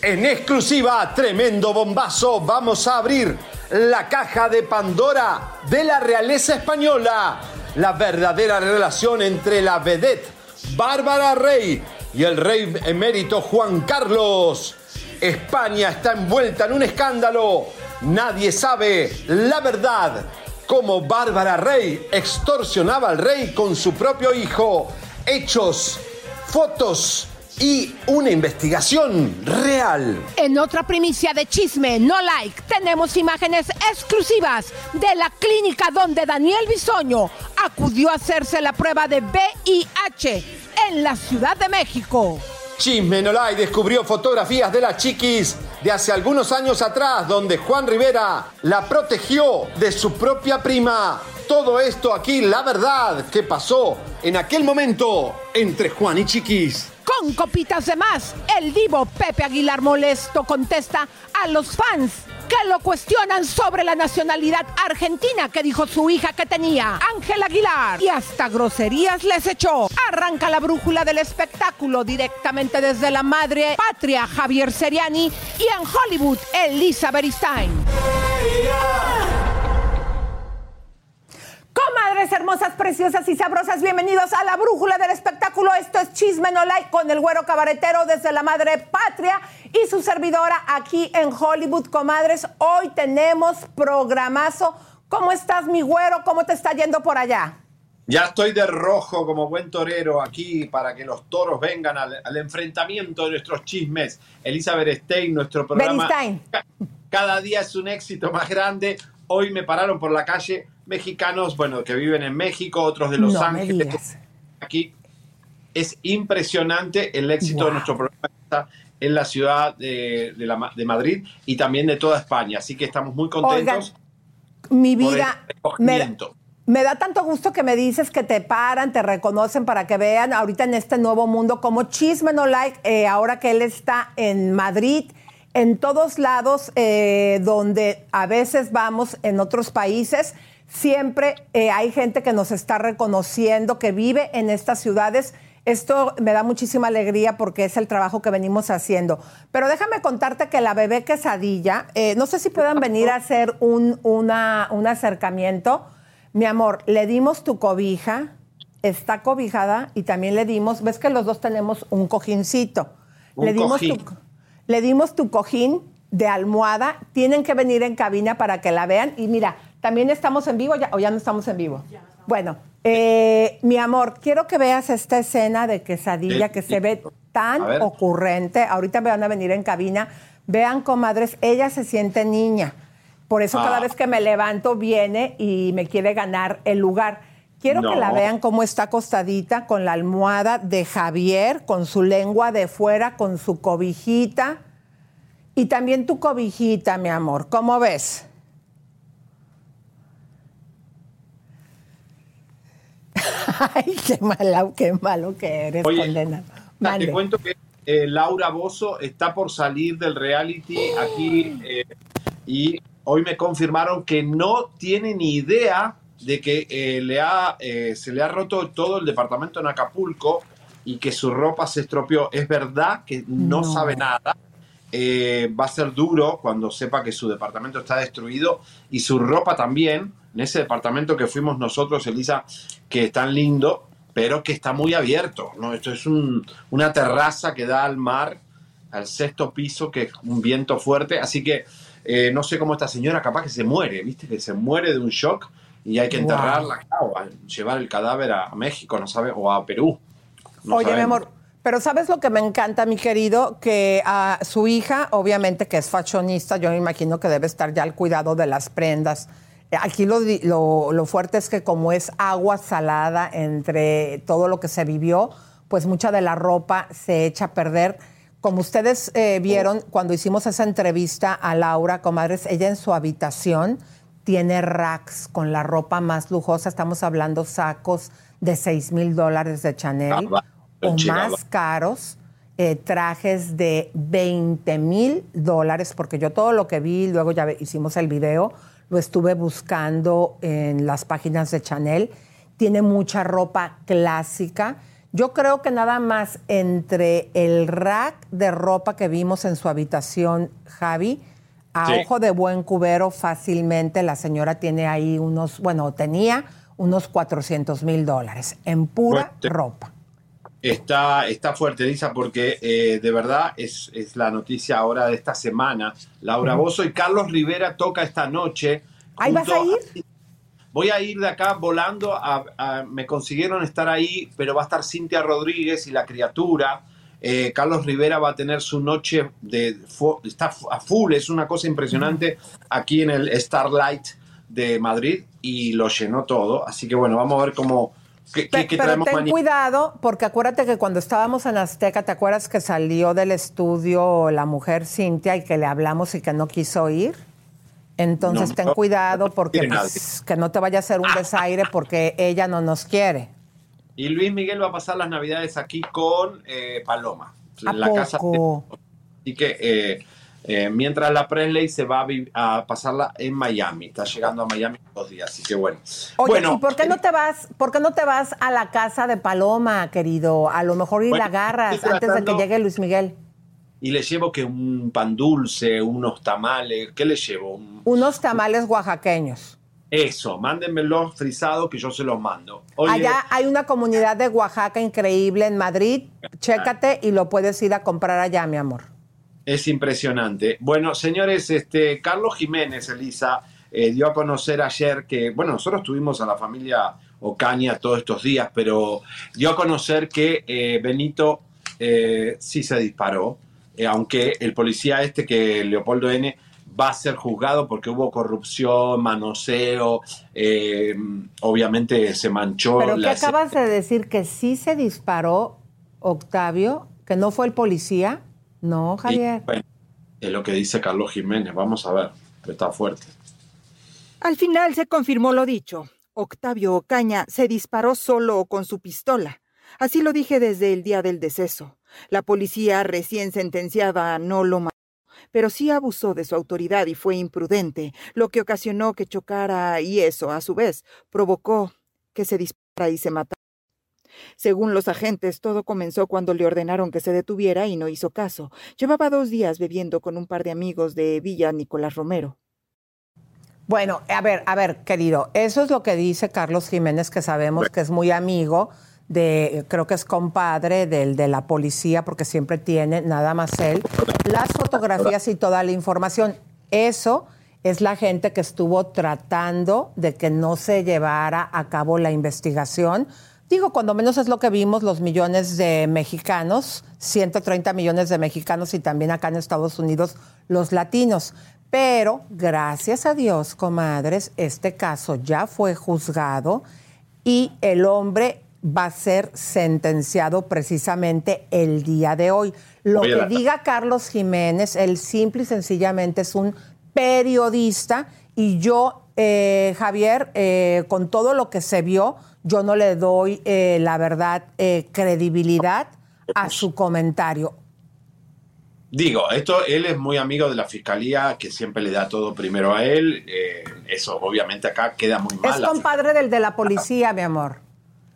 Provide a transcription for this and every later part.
En exclusiva, tremendo bombazo, vamos a abrir la caja de Pandora de la realeza española. La verdadera relación entre la vedette Bárbara Rey y el rey emérito Juan Carlos. España está envuelta en un escándalo. Nadie sabe la verdad. Cómo Bárbara Rey extorsionaba al rey con su propio hijo. Hechos, fotos y una investigación real. En otra primicia de chisme, no like, tenemos imágenes exclusivas de la clínica donde Daniel Bisoño acudió a hacerse la prueba de VIH en la Ciudad de México. Chisme Nolay descubrió fotografías de las chiquis de hace algunos años atrás, donde Juan Rivera la protegió de su propia prima. Todo esto aquí, la verdad que pasó en aquel momento entre Juan y Chiquis. Con copitas de más, el divo Pepe Aguilar molesto contesta a los fans que lo cuestionan sobre la nacionalidad argentina que dijo su hija que tenía, Ángel Aguilar. Y hasta groserías les echó. Arranca la brújula del espectáculo directamente desde la madre patria Javier Seriani y en Hollywood Elisa Beristain. Comadres hermosas, preciosas y sabrosas, bienvenidos a la brújula del espectáculo. Esto es Chisme No Like con el güero cabaretero desde la madre patria y su servidora aquí en Hollywood, comadres. Hoy tenemos programazo. ¿Cómo estás, mi güero? ¿Cómo te está yendo por allá? Ya estoy de rojo como buen torero aquí para que los toros vengan al, al enfrentamiento de nuestros chismes. Elizabeth Stein, nuestro programa. Ca- Cada día es un éxito más grande. Hoy me pararon por la calle mexicanos, bueno, que viven en México, otros de Los No Ángeles. Aquí es impresionante el éxito Wow. de nuestro programa en la ciudad de, de la Ma- de Madrid y también de toda España. Así que estamos muy contentos Mi por vida, el me, recogimiento. me da tanto gusto que me dices que te paran, te reconocen para que vean ahorita en este nuevo mundo como Chisme No Like, eh, ahora que él está en Madrid, en todos lados eh, donde a veces vamos en otros países, siempre eh, hay gente que nos está reconociendo, que vive en estas ciudades. Esto me da muchísima alegría porque es el trabajo que venimos haciendo. Pero déjame contarte que la bebé quesadilla, eh, no sé si puedan venir a hacer un, una- un acercamiento. Mi amor, le dimos tu cobija, está cobijada y también le dimos, ves que los dos tenemos un cojincito. Un le dimos cojín. tu le dimos tu cojín de almohada. Tienen que venir en cabina para que la vean. Y mira, también estamos en vivo ya, o ya no estamos en vivo. Bueno, eh, mi amor, quiero que veas esta escena de quesadilla Sí, que se ve tan ocurrente. Ahorita me van a venir en cabina. Vean, comadres, ella se siente niña. Por eso cada Ah. vez que me levanto viene y me quiere ganar el lugar. Quiero que la vean cómo está acostadita con la almohada de Javier, con su lengua de fuera, con su cobijita. Y también tu cobijita, mi amor. ¿Cómo ves? Ay, qué malo, qué malo que eres, Oye, condena. Te Mande. cuento que eh, Laura Bozo está por salir del reality aquí eh, y hoy me confirmaron que no tiene ni idea de que eh, le ha, eh, se le ha roto todo el departamento en Acapulco y que su ropa se estropeó. Es verdad que no, No. sabe nada. Eh, va a ser duro cuando sepa que su departamento está destruido y su ropa también. En ese departamento que fuimos nosotros, Elisa, que es tan lindo, pero que está muy abierto, ¿no? Esto es un- una terraza que da al mar, al sexto piso, que es un viento fuerte, así que eh, no sé cómo esta señora capaz que se muere, ¿viste? Que se muere de un shock y hay que Wow. enterrarla, claro, a- llevar el cadáver a México, no sabe, o a Perú. No Oye, mi amor, pero ¿sabes lo que me encanta, mi querido? Que a su hija, obviamente que es fashionista, yo me imagino que debe estar ya al cuidado de las prendas. Aquí lo, lo, lo fuerte es que como es agua salada entre todo lo que se vivió, pues mucha de la ropa se echa a perder. Como ustedes eh, vieron cuando hicimos esa entrevista a Laura, comadres, ella en su habitación tiene racks con la ropa más lujosa. Estamos hablando sacos de 6 mil dólares de Chanel Ah, o más caros, eh, trajes de 20 mil dólares, porque yo todo lo que vi, luego ya hicimos el video, lo estuve buscando en las páginas de Chanel. Tiene mucha ropa clásica. Yo creo que nada más entre el rack de ropa que vimos en su habitación, Javi, a Sí. ojo de buen cubero fácilmente, la señora tiene ahí unos, bueno, tenía unos 400 mil dólares en pura ropa. Está, está fuerte, Lisa, porque eh, de verdad es, es la noticia ahora de esta semana. Laura Bozo y Carlos Rivera toca esta noche. ¿Ahí vas a ir? Voy a ir de acá volando. A, a- me consiguieron estar ahí, pero va a estar Cintia Rodríguez y la criatura. Eh, Carlos Rivera va a tener su noche de está a full, es una cosa impresionante aquí en el Starlight de Madrid y lo llenó todo. Así que bueno, vamos a ver cómo qué, qué- Pe- qué Pero traemos ten mañana. cuidado, porque acuérdate que cuando estábamos en Azteca, ¿te acuerdas que salió del estudio la mujer Cintia y que le hablamos y que no quiso ir? Entonces No, ten cuidado porque pues, que no te vaya a hacer un desaire porque ella no nos quiere. Y Luis Miguel va a pasar las navidades aquí con eh, Paloma. ¿A en la casa. Así que eh, eh, mientras la Presley se va a, pasarla en Miami. Está llegando a Miami dos días, así que bueno. Oye, bueno, ¿y por qué no te vas, por qué no te vas a la casa de Paloma, querido? A lo mejor y Bueno, la agarras antes de que llegue Luis Miguel. Y le llevo que un pan dulce, unos tamales. ¿Qué le llevo? Un- Unos tamales oaxaqueños. Eso, mándenmelos frisados que yo se los mando. Oye, Allá hay una comunidad de Oaxaca increíble en Madrid. Chécate y lo puedes ir a comprar allá, mi amor. Es impresionante. Bueno, señores, este Carlos Jiménez, Elisa, eh, dio a conocer ayer que, bueno, nosotros tuvimos a la familia Ocaña todos estos días, pero dio a conocer que eh, Benito eh, sí se disparó, aunque el policía este, que Leopoldo N., va a ser juzgado porque hubo corrupción, manoseo, eh, obviamente se manchó. Pero ¿qué la- acabas de decir? ¿Que sí se disparó Octavio? ¿Que no fue el policía? No, Y, Javier. bueno, es lo que dice Carlos Jiménez, vamos a ver, está fuerte. Al final se confirmó lo dicho. Octavio Ocaña se disparó solo con su pistola. Así lo dije desde el día del deceso. La policía recién sentenciada no lo mató, pero sí abusó de su autoridad y fue imprudente, lo que ocasionó que chocara y eso, a su vez, provocó que se disparara y se matara. Según los agentes, todo comenzó cuando le ordenaron que se detuviera y no hizo caso. Llevaba dos días bebiendo con un par de amigos de Villa Nicolás Romero. Bueno, a ver, a ver, querido, eso es lo que dice Carlos Jiménez, que sabemos que es muy amigo de, creo que es compadre del de la policía, porque siempre tiene, nada más él, las fotografías y toda la información. Eso es la gente que estuvo tratando de que no se llevara a cabo la investigación. Digo, cuando menos es lo que vimos, los millones de mexicanos, 130 millones de mexicanos y también acá en Estados Unidos los latinos. Pero gracias a Dios, comadres, este caso ya fue juzgado y el hombre va a ser sentenciado precisamente el día de hoy. Lo Oye, que la- diga Carlos Jiménez, él simple y sencillamente es un periodista y yo, eh, Javier, eh, con todo lo que se vio, yo no le doy, eh, la verdad, eh, credibilidad a su comentario. Digo, esto, él es muy amigo de la fiscalía, que siempre le da todo primero a él. eh, eso, obviamente, acá queda muy mal. Es compadre del de la policía, mi amor.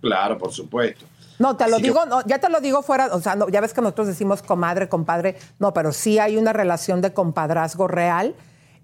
Claro, por supuesto. No, te lo digo, no, ya te lo digo fuera, o sea, no, ya ves que nosotros decimos comadre, compadre, no, pero sí hay una relación de compadrazgo real.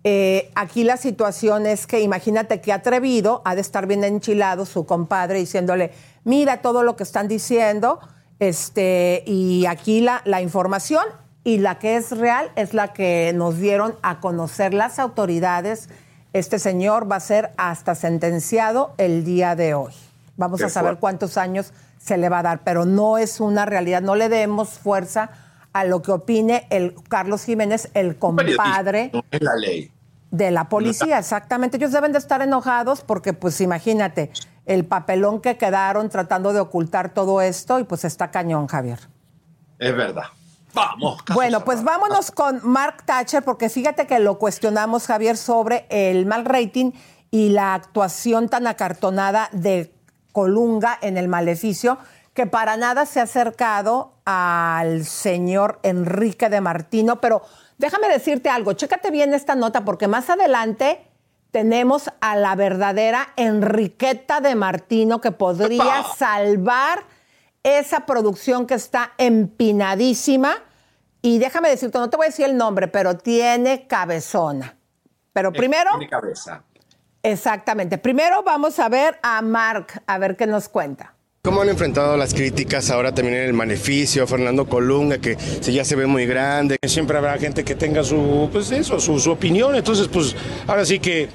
Eh, aquí la situación es que imagínate que atrevido ha de estar bien enchilado su compadre diciéndole, mira todo lo que están diciendo, este, y aquí la, la información y la que es real es la que nos dieron a conocer las autoridades. Este señor va a ser hasta sentenciado el día de hoy. Vamos a saber cuántos años se le va a dar, pero no es una realidad. No le demos fuerza a lo que opine el Carlos Jiménez, el compadre. No es la ley. De la policía, exactamente. Ellos deben de estar enojados porque, pues imagínate, el papelón que quedaron tratando de ocultar todo esto y pues está cañón, Javier. Es verdad. Vamos. Bueno, pues vámonos con Mark Thatcher porque fíjate que lo cuestionamos, Javier, sobre el mal rating y la actuación tan acartonada de Colunga en el maleficio que para nada se ha acercado al señor Enrique de Martino, pero déjame decirte algo, chécate bien esta nota porque más adelante tenemos a la verdadera Enriqueta de Martino que podría salvar esa producción que está empinadísima. Y déjame decirte, no te voy a decir el nombre, pero tiene cabezona. Pero primero... Tiene cabeza. Exactamente. Primero vamos a ver a Mark, a ver qué nos cuenta. ¿Cómo han enfrentado las críticas ahora también en el maleficio? Fernando Colunga, que ya se ve muy grande. Siempre habrá gente que tenga su, pues eso, su, su opinión. Entonces, pues ahora sí que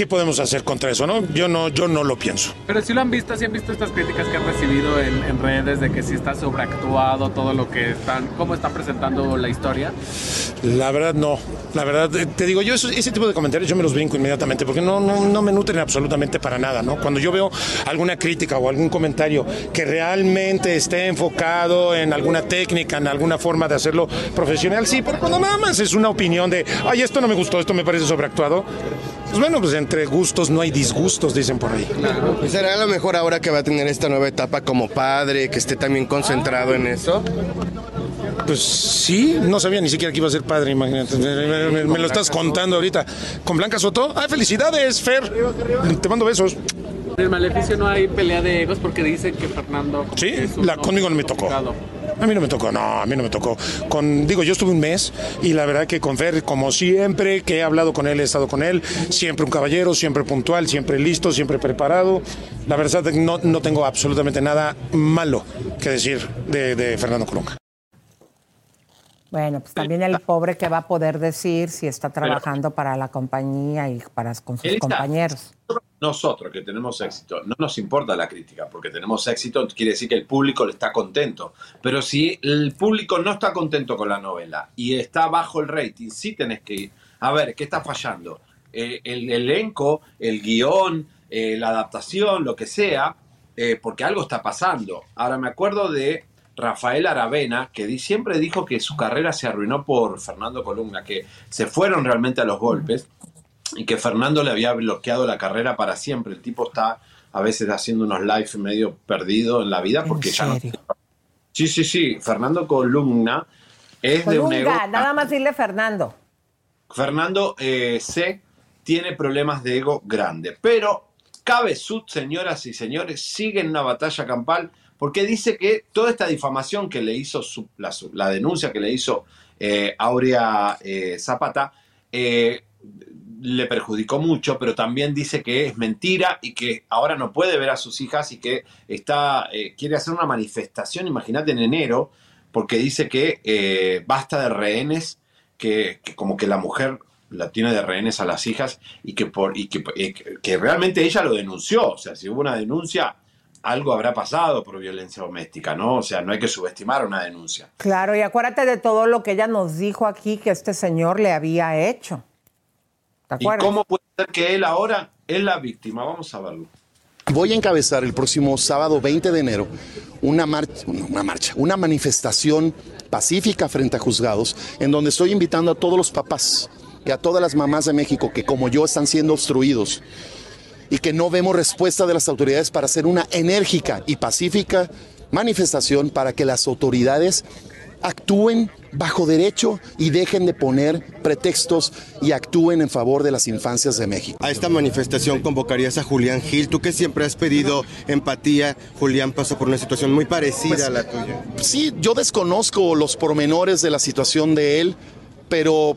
¿qué podemos hacer contra eso? No? Yo no, yo no lo pienso. Pero si lo han visto, si han visto estas críticas que han recibido en, en, redes de que si está sobreactuado todo lo que están, cómo están presentando la historia. La verdad no, la verdad eh, te digo yo eso, ese tipo de comentarios yo me los brinco inmediatamente porque no, no, no me nutren absolutamente para nada, ¿no? Cuando yo veo alguna crítica o algún comentario que realmente esté enfocado en alguna técnica, en alguna forma de hacerlo profesional, sí, pero cuando nada más es una opinión de, ay, esto no me gustó, esto me parece sobreactuado, pues bueno, pues entre gustos no hay disgustos, dicen por ahí. Claro. ¿Y será a lo mejor ahora que va a tener esta nueva etapa como padre, que esté también concentrado en eso? Pues sí, no sabía ni siquiera que iba a ser padre, imagínate. Me, me, me lo estás contando ahorita. ¿Con Blanca Soto? ¡Ay, felicidades, Fer! Te mando besos. En el maleficio no hay pelea de egos porque dicen que Fernando. Sí, la, conmigo no me tocó. A mí no me tocó, no, a mí no me tocó. Con, digo, yo estuve un mes y la verdad que con Fer, como siempre, que he hablado con él, he estado con él, siempre un caballero, siempre puntual, siempre listo, siempre preparado. La verdad no, no tengo absolutamente nada malo que decir de, de Fernando Colunga. Bueno, pues también el pobre que va a poder decir si está trabajando para la compañía y para con sus Elisa, compañeros. Nosotros que tenemos éxito, no nos importa la crítica, porque tenemos éxito quiere decir que el público está contento. Pero si el público no está contento con la novela y está bajo el rating, sí tenés que ir a ver qué está fallando. Eh, el elenco, el guion, eh, la adaptación, lo que sea, eh, porque algo está pasando. Ahora me acuerdo de Rafael Aravena, que siempre dijo que su carrera se arruinó por Fernando Columna, que se fueron realmente a los golpes y que Fernando le había bloqueado la carrera para siempre. El tipo está a veces haciendo unos lives medio perdido en la vida porque ya no. Sí, sí, sí. Fernando Columna es de un ego. nada más dile Fernando. Fernando eh, C tiene problemas de ego grande, pero Cabezud, señoras y señores, sigue en una batalla campal porque dice que toda esta difamación que le hizo, su, la, su, la, denuncia que le hizo eh, Aurea eh, Zapata, eh, le perjudicó mucho, pero también dice que es mentira y que ahora no puede ver a sus hijas y que está, eh, quiere hacer una manifestación, imagínate, en enero, porque dice que eh, basta de rehenes, que, como que la mujer la tiene de rehenes a las hijas y que, por, y que, eh, que realmente ella lo denunció, o sea, si hubo una denuncia, algo habrá pasado por violencia doméstica, ¿no? O sea, no hay que subestimar una denuncia. Claro, y acuérdate de todo lo que ella nos dijo aquí que este señor le había hecho. ¿Te acuerdas? ¿Y cómo puede ser que él ahora es la víctima? Vamos a verlo. Voy a encabezar el próximo sábado 20 de enero una marcha, una marcha, una manifestación pacífica frente a juzgados, en donde estoy invitando a todos los papás y a todas las mamás de México que como yo están siendo obstruidos y que no vemos respuesta de las autoridades para hacer una enérgica y pacífica manifestación para que las autoridades actúen bajo derecho y dejen de poner pretextos y actúen en favor de las infancias de México. A esta manifestación convocarías a Julián Gil. Tú que siempre has pedido empatía, Julián pasó por una situación muy parecida pues, a la tuya. Sí, yo desconozco los pormenores de la situación de él, pero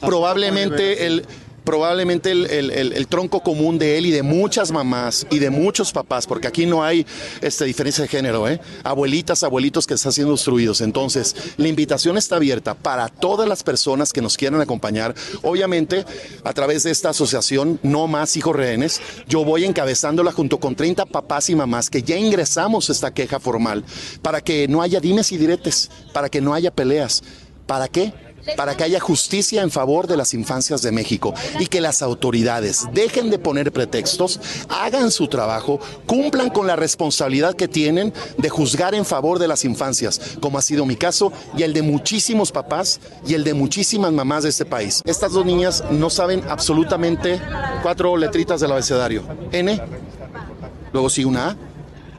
probablemente el probablemente el, tronco común de él y de muchas mamás y de muchos papás, porque aquí no hay este, diferencia de género, ¿eh? abuelitas, abuelitos que están siendo obstruidos. Entonces, la invitación está abierta para todas las personas que nos quieran acompañar. Obviamente, a través de esta asociación No Más Hijos Rehenes, yo voy encabezándola junto con 30 papás y mamás que ya ingresamos esta queja formal para que no haya dimes y diretes, para que no haya peleas. ¿Para qué? Para que haya justicia en favor de las infancias de México y que las autoridades dejen de poner pretextos, hagan su trabajo, cumplan con la responsabilidad que tienen de juzgar en favor de las infancias, como ha sido mi caso y el de muchísimos papás y el de muchísimas mamás de este país. Estas dos niñas no saben absolutamente cuatro letritas del abecedario. N, luego sigue una A,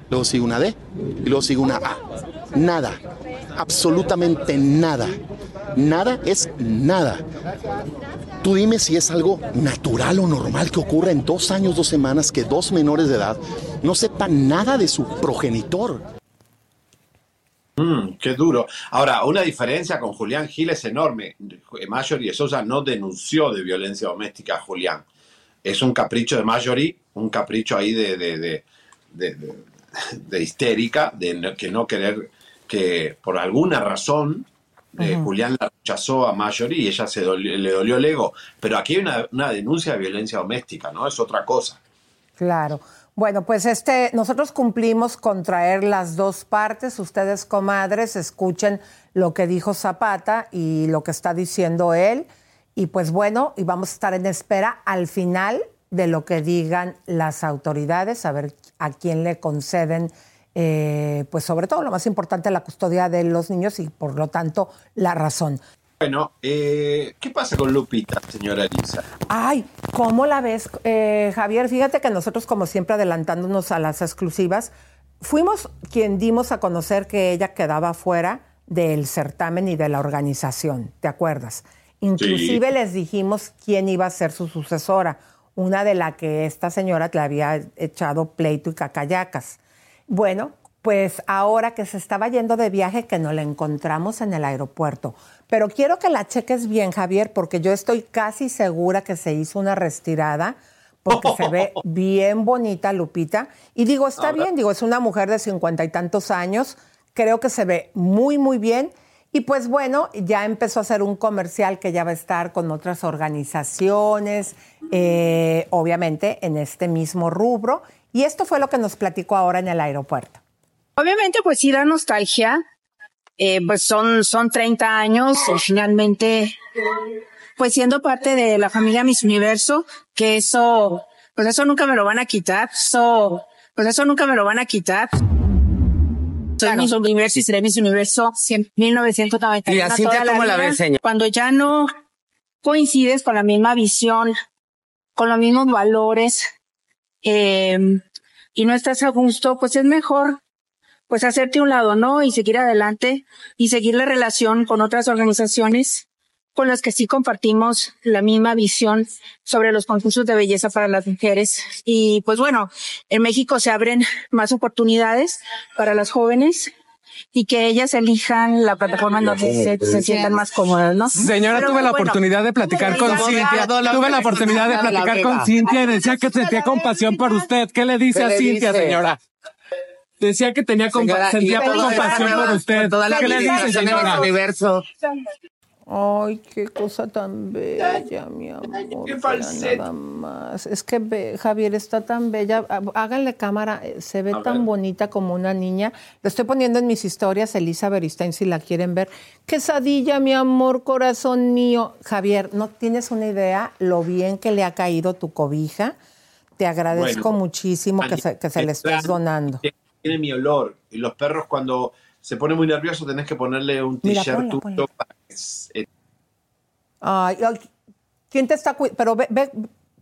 luego sigue una D y luego sigue una A. Nada, absolutamente nada. Nada es nada. Tú dime si es algo natural o normal que ocurra en dos años, dos semanas, que dos menores de edad no sepan nada de su progenitor. Mm, qué duro. Ahora, una diferencia con Julián Gil es enorme. Marjorie de Sosa no denunció de violencia doméstica a Julián. Es un capricho de Marjorie, un capricho ahí de, de, de, de- histérica, de que no querer que por alguna razón eh. Julián la rechazó a Marjorie y ella se le dolió el ego. Pero aquí hay una, una denuncia de violencia doméstica, ¿no? Es otra cosa. Claro. Bueno, pues este, nosotros cumplimos con traer las dos partes. Ustedes, comadres, escuchen lo que dijo Zapata y lo que está diciendo él. Y pues bueno, y vamos a estar en espera al final de lo que digan las autoridades, a ver a quién le conceden, eh, pues sobre todo lo más importante, la custodia de los niños y por lo tanto la razón. Bueno, eh, ¿qué pasa con Lupita, señora Elisa? Ay, ¿cómo la ves, eh, Javier? Fíjate que nosotros, como siempre, adelantándonos a las exclusivas, fuimos quien dimos a conocer que ella quedaba fuera del certamen y de la organización, ¿te acuerdas? Inclusive les dijimos quién iba a ser su sucesora, una de la que esta señora le había echado pleito y cacayacas. Bueno, pues ahora que se estaba yendo de viaje, que nos la encontramos en el aeropuerto. Pero quiero que la cheques bien, Javier, porque yo estoy casi segura que se hizo una retirada, porque se ve bien bonita Lupita. Y digo, está Ahora- bien, digo, es una mujer de cincuenta y tantos años, creo que se ve muy, muy bien. Y pues bueno, ya empezó a hacer un comercial que ya va a estar con otras organizaciones, eh, obviamente en este mismo rubro. Y esto fue lo que nos platicó ahora en el aeropuerto. Obviamente, pues sí da nostalgia. Eh, pues son, son 30 años, finalmente, pues siendo parte de la familia Miss Universo, que eso, pues eso nunca me lo van a quitar. Eso, pues eso nunca me lo van a quitar. Soy Miss Universo y seré Miss Universo 1991. ¿Y a Cintia toda cómo la vida. ves, señor? Cuando ya no coincides con la misma visión, con los mismos valores, eh, y no estás a gusto, pues es mejor pues hacerte un lado, ¿no? Y seguir adelante y seguir la relación con otras organizaciones con las que sí compartimos la misma visión sobre los concursos de belleza para las mujeres. Y pues bueno, en México se abren más oportunidades para las jóvenes y que ellas elijan la plataforma en donde se, se sientan más cómodas, ¿no? Señora, Pero, tuve la bueno, oportunidad de platicar con Cintia. Tuve la oportunidad de la platicar con Cintia y decía que sentía compasión por usted. ¿Qué le dice ¿Qué a Cintia, señora? Decía que tenía compa- Señora, sentía compasión por usted. toda la ¿Qué le dice, señora? Universo. Ay, qué cosa tan bella, mi amor. qué falsete. nada más. Es que Javier está tan bella. Há- Háganle cámara, eh, se ve A tan ver. bonita como una niña. Lo estoy poniendo en mis historias, Elisa Beristain, si la quieren ver. Quesadilla, mi amor, corazón mío. Javier, no tienes una idea lo bien que le ha caído tu cobija. Te agradezco Bueno, muchísimo que se, que se le estés donando. Tiene mi olor. Y los perros cuando se ponen muy nerviosos tenés que ponerle un t-shirt tuyo para Ay, ¿quién te está cuidando? Pero ve, ve-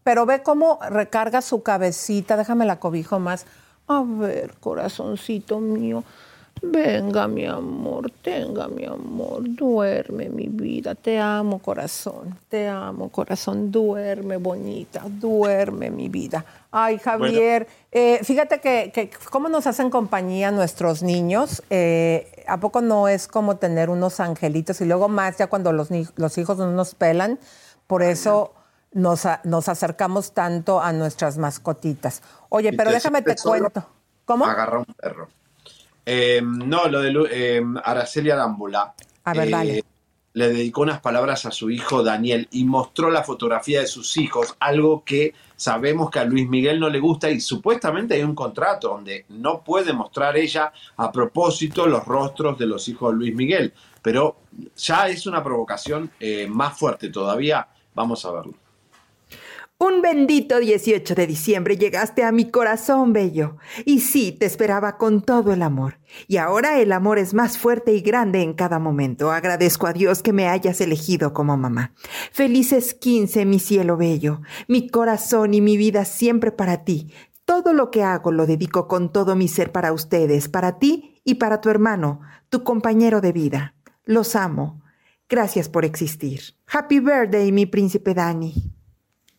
pero ve cómo recarga su cabecita. Déjame la cobijo más. A ver, corazoncito mío. Venga, mi amor, tenga, mi amor. Duerme, mi vida. Te amo, corazón. Te amo, corazón. Duerme, bonita. Duerme, mi vida. Ay, Javier, eh, fíjate que, que cómo nos hacen compañía nuestros niños. Eh, ¿A poco no es como tener unos angelitos y luego más ya cuando los, los hijos no nos pelan? Por eso nos, nos acercamos tanto a nuestras mascotitas. Oye, pero déjame te cuento. ¿Cómo? Agarra un perro. Eh, no, lo de eh, Araceli Arámbula. A ver, dale. Le dedicó unas palabras a su hijo Daniel y mostró la fotografía de sus hijos, algo que sabemos que a Luis Miguel no le gusta y supuestamente hay un contrato donde no puede mostrar ella a propósito los rostros de los hijos de Luis Miguel, pero ya es una provocación eh, más fuerte todavía, vamos a verlo. Un bendito 18 de diciembre llegaste a mi corazón, bello. Y sí, te esperaba con todo el amor. Y ahora el amor es más fuerte y grande en cada momento. Agradezco a Dios que me hayas elegido como mamá. Felices 15, mi cielo bello. Mi corazón y mi vida siempre para ti. Todo lo que hago lo dedico con todo mi ser para ustedes, para ti y para tu hermano, tu compañero de vida. Los amo. Gracias por existir. Happy birthday, mi príncipe Dani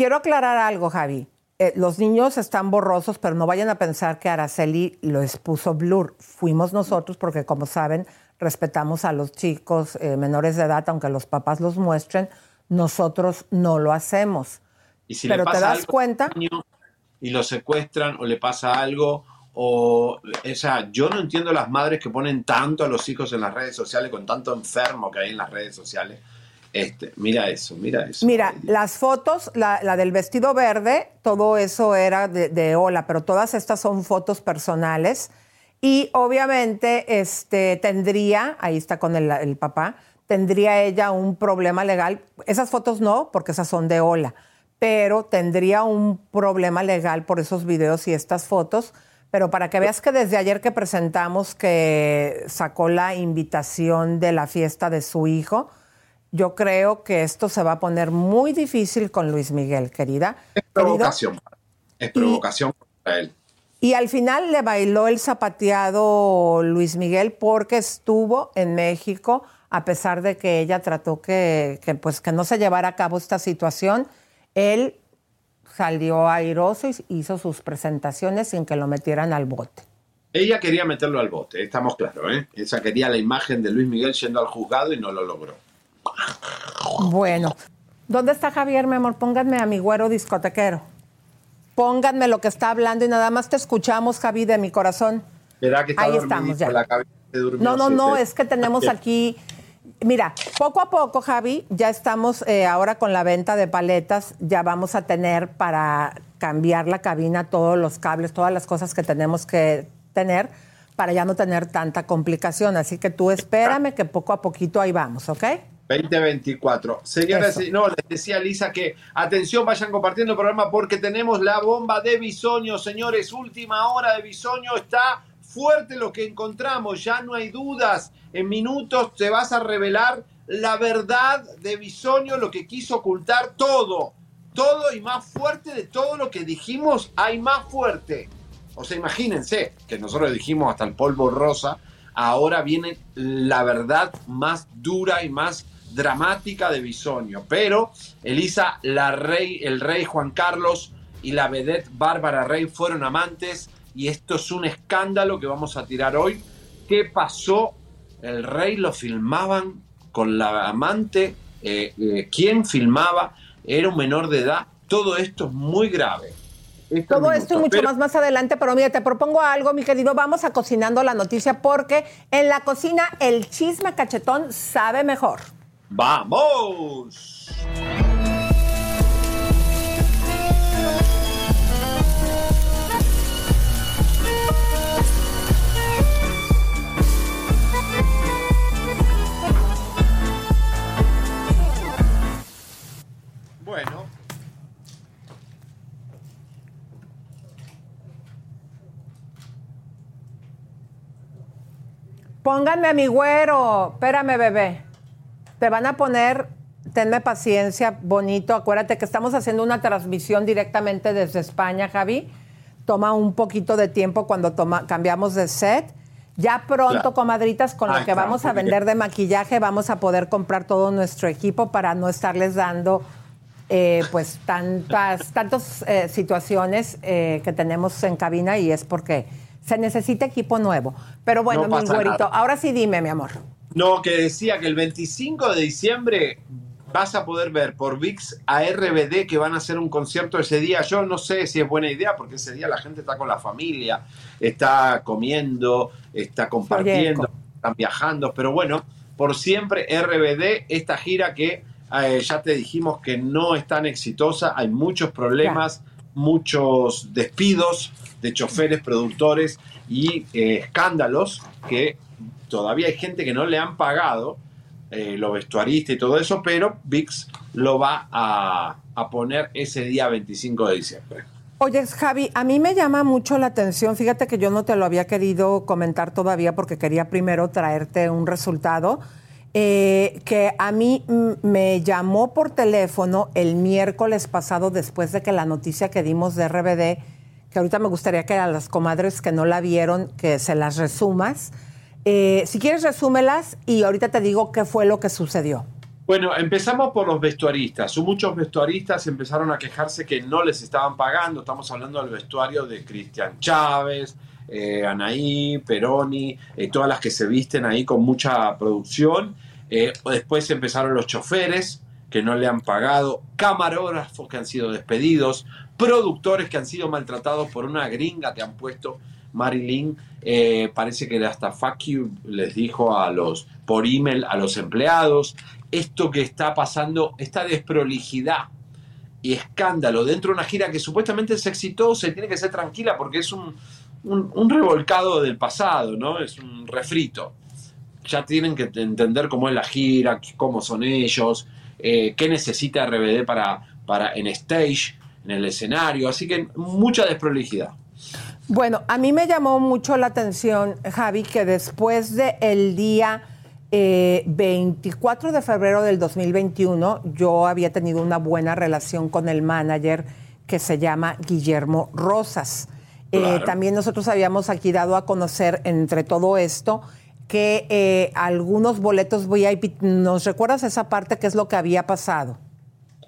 Quiero aclarar algo, Javi. Eh, los niños están borrosos, pero no vayan a pensar que Araceli lo expuso blur. Fuimos nosotros porque, como saben, respetamos a los chicos eh, menores de edad, aunque los papás los muestren. Nosotros no lo hacemos. Y si pero le pasa te das algo cuenta. Y lo secuestran o le pasa algo. O, o sea, yo no entiendo las madres que ponen tanto a los hijos en las redes sociales, con tanto enfermo que hay en las redes sociales. Este, mira eso, mira eso. Mira, las fotos, la, la del vestido verde, todo eso era de, de Ola, pero todas estas son fotos personales. Y obviamente este, tendría, ahí está con el, el papá, tendría ella un problema legal. Esas fotos no, porque esas son de Ola, pero tendría un problema legal por esos videos y estas fotos. Pero para que veas que desde ayer que presentamos que sacó la invitación de la fiesta de su hijo, yo creo que esto se va a poner muy difícil con Luis Miguel, querida. Es provocación. Es provocación para él. Y al final le bailó el zapateado Luis Miguel porque estuvo en México, a pesar de que ella trató que, que, pues, que no se llevara a cabo esta situación. Él salió airoso y hizo sus presentaciones sin que lo metieran al bote. Ella quería meterlo al bote, estamos claros, ¿eh? Ella quería la imagen de Luis Miguel yendo al juzgado y no lo logró. Bueno, ¿dónde está Javier, mi amor? Pónganme a mi güero discotequero. Pónganme lo que está hablando y nada más te escuchamos, Javi, de mi corazón. ¿Verdad que está Ahí estamos ya. La No, no, no, es que tenemos aquí. Mira, poco a poco, Javi, ya estamos eh, ahora con la venta de paletas, ya vamos a tener para cambiar la cabina todos los cables, todas las cosas que tenemos que tener para ya no tener tanta complicación. Así que tú espérame que poco a poquito ahí vamos, ¿ok? 2024. Señoras no, les decía Lisa que atención, vayan compartiendo el programa porque tenemos la bomba de bisoño, señores. Última hora de bisoño. Está fuerte lo que encontramos, ya no hay dudas. En minutos te vas a revelar la verdad de bisoño, lo que quiso ocultar todo. Todo y más fuerte de todo lo que dijimos, hay más fuerte. O sea, imagínense que nosotros dijimos hasta el polvo rosa, ahora viene la verdad más dura y más dramática de Bisoño. Pero Elisa, la rey, el rey Juan Carlos y la vedette Bárbara Rey fueron amantes y esto es un escándalo que vamos a tirar hoy. ¿Qué pasó? El rey lo filmaban con la amante. Eh, eh, ¿Quién filmaba? Era un menor de edad. Todo esto es muy grave. Todo esto y mucho Pero- más más adelante, pero mira, te propongo algo, mi querido. Vamos a cocinando la noticia porque en la cocina el chisme cachetón sabe mejor. ¡Vamos! Bueno, Pónganme a mi güero. Espérame, bebé. Te van a poner, tenme paciencia, bonito. Acuérdate que estamos haciendo una transmisión directamente desde España, Javi. Toma un poquito de tiempo cuando toma, cambiamos de set. Ya pronto, Claro. comadritas, con lo Ay, que claro, vamos a vender de maquillaje, vamos a poder comprar todo nuestro equipo para no estarles dando eh, pues tantas tantas eh, situaciones eh, que tenemos en cabina y es porque se necesita equipo nuevo. Pero bueno, No mi güerito, nada. ahora sí dime, mi amor. No, que decía que el 25 de diciembre vas a poder ver por VIX a RBD que van a hacer un concierto ese día. Yo no sé si es buena idea porque ese día la gente está con la familia, está comiendo, está compartiendo, están viajando, pero bueno, por siempre RBD, esta gira que eh, ya te dijimos que no es tan exitosa, hay muchos problemas, muchos despidos de choferes, productores y eh, escándalos que todavía hay gente que no le han pagado eh, los vestuaristas y todo eso, pero VIX lo va a, a poner ese día 25 de diciembre. Oye, Javi, a mí me llama mucho la atención, fíjate que yo no te lo había querido comentar todavía porque quería primero traerte un resultado, eh, que a mí me llamó por teléfono el miércoles pasado después de que la noticia que dimos de RBD, que ahorita me gustaría que a las comadres que no la vieron, que se las resumas. Eh, si quieres, resúmelas y ahorita te digo qué fue lo que sucedió. Bueno, empezamos por los vestuaristas. Muchos vestuaristas empezaron a quejarse que no les estaban pagando. Estamos hablando del vestuario de Cristian Chávez, eh, Anaí, Peroni, eh, todas las que se visten ahí con mucha producción. Eh, después empezaron los choferes que no le han pagado, camarógrafos que han sido despedidos, productores que han sido maltratados por una gringa que han puesto Marilyn. eh, parece que hasta fuck les dijo a los por email a los empleados. Esto que está pasando, esta desprolijidad y escándalo dentro de una gira que supuestamente es exitosa y tiene que ser tranquila porque es un, un- un revolcado del pasado, ¿no? Es un refrito. Ya tienen que entender cómo es la gira, cómo son ellos, eh, qué necesita RBD para, para en stage, en el escenario. Así que mucha desprolijidad. Bueno, a mí me llamó mucho la atención, Javi, que después del día eh, 24 de febrero del 2021, yo había tenido una buena relación con el manager que se llama Guillermo Rosas. Eh, Claro. también nosotros habíamos aquí dado a conocer entre todo esto que eh, algunos boletos VIP, ¿nos recuerdas esa parte? ¿Qué es lo que había pasado?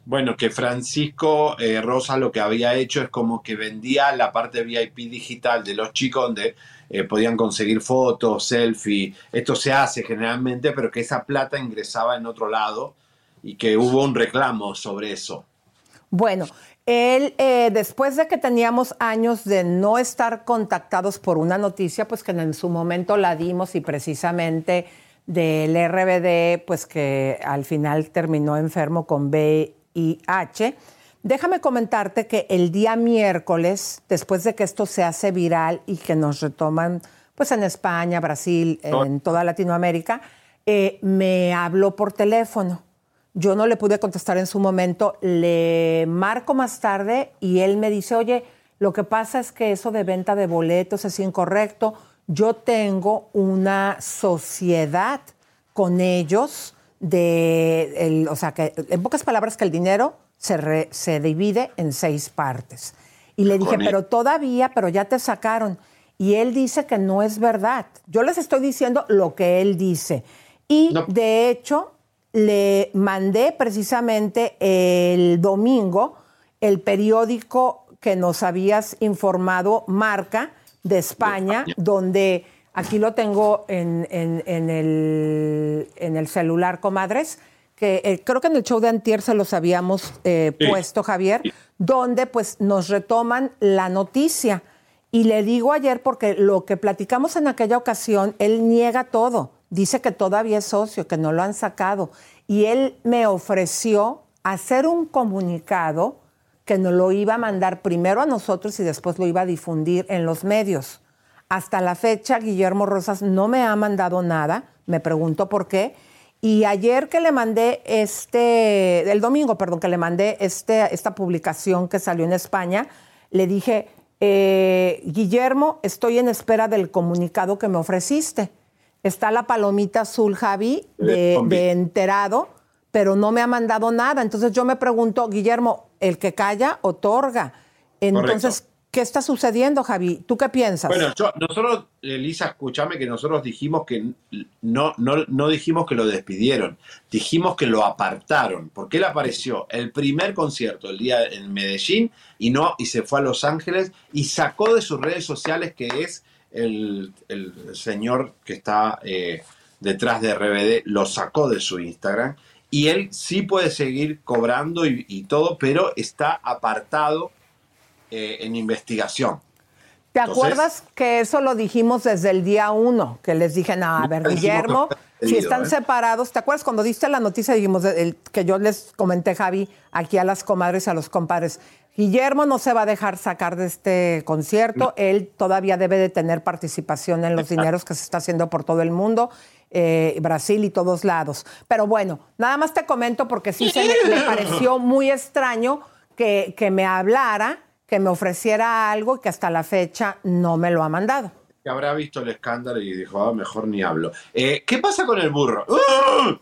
Bueno, que Francisco eh, Rosa lo que había hecho es como que vendía la parte VIP digital de los chicos donde eh, podían conseguir fotos, selfie. Esto se hace generalmente, pero que esa plata ingresaba en otro lado y que hubo un reclamo sobre eso. Bueno, él, eh, después de que teníamos años de no estar contactados por una noticia, pues que en su momento la dimos y precisamente del RBD, pues que al final terminó enfermo con VIH. Déjame comentarte que el día miércoles, después de que esto se hace viral y que nos retoman, pues en España, Brasil, en toda Latinoamérica, eh, me habló por teléfono. Yo no le pude contestar en su momento, le marco más tarde y él me dice, oye, lo que pasa es que eso de venta de boletos es incorrecto. Yo tengo una sociedad con ellos de, el- o sea, que en pocas palabras que el dinero se, re- se divide en seis partes. Y le dije, pero todavía, pero ya te sacaron. Y él dice que no es verdad. Yo les estoy diciendo lo que él dice. Y de hecho, le mandé precisamente el domingo el periódico que nos habías informado, Marca, de España, donde aquí lo tengo en, en- en el, en el celular, comadres, que eh, creo que en el show de Antier se los habíamos eh, Sí. puesto, Javier, donde pues nos retoman la noticia. Y le digo ayer, porque lo que platicamos en aquella ocasión, él niega todo. Dice que todavía es socio, que no lo han sacado. Y él me ofreció hacer un comunicado que nos lo iba a mandar primero a nosotros y después lo iba a difundir en los medios. Hasta la fecha, Guillermo Rosas no me ha mandado nada, me pregunto por qué. Y ayer que le mandé este, el domingo, perdón, que le mandé este, esta publicación que salió en España, le dije, eh, Guillermo, estoy en espera del comunicado que me ofreciste. Está la palomita azul, Javi, de, de enterado, pero no me ha mandado nada. Entonces yo me pregunto, Guillermo, el que calla, otorga. Entonces, ¿qué está sucediendo, Javi? ¿Tú qué piensas? Bueno, yo- nosotros, Elisa, escúchame que nosotros dijimos que no, no, no dijimos que lo despidieron, dijimos que lo apartaron, porque él apareció el primer concierto el día en Medellín y no, y se fue a Los Ángeles y sacó de sus redes sociales que es el, el señor que está eh, detrás de RBD, lo sacó de su Instagram y él sí puede seguir cobrando y todo, pero está apartado eh, en investigación. ¿Te Entonces- acuerdas que eso lo dijimos desde el día uno? Que les dije, a ver, Guillermo, si están ¿eh? separados, ¿te acuerdas cuando diste la noticia? Dijimos el- que yo les comenté, Javi, aquí a las comadres y a los compadres. Guillermo no se va a dejar sacar de este concierto. Él todavía debe de tener participación en los Exacto. dineros que se está haciendo por todo el mundo, eh, Brasil y todos lados. Pero bueno, nada más te comento porque sí se le, le pareció muy extraño que, que me hablara, que me ofreciera algo y que hasta la fecha no me lo ha mandado. que habrá visto el escándalo y dijo, ah, mejor ni hablo. Eh, ¿Qué pasa con el burro? ¡Ah!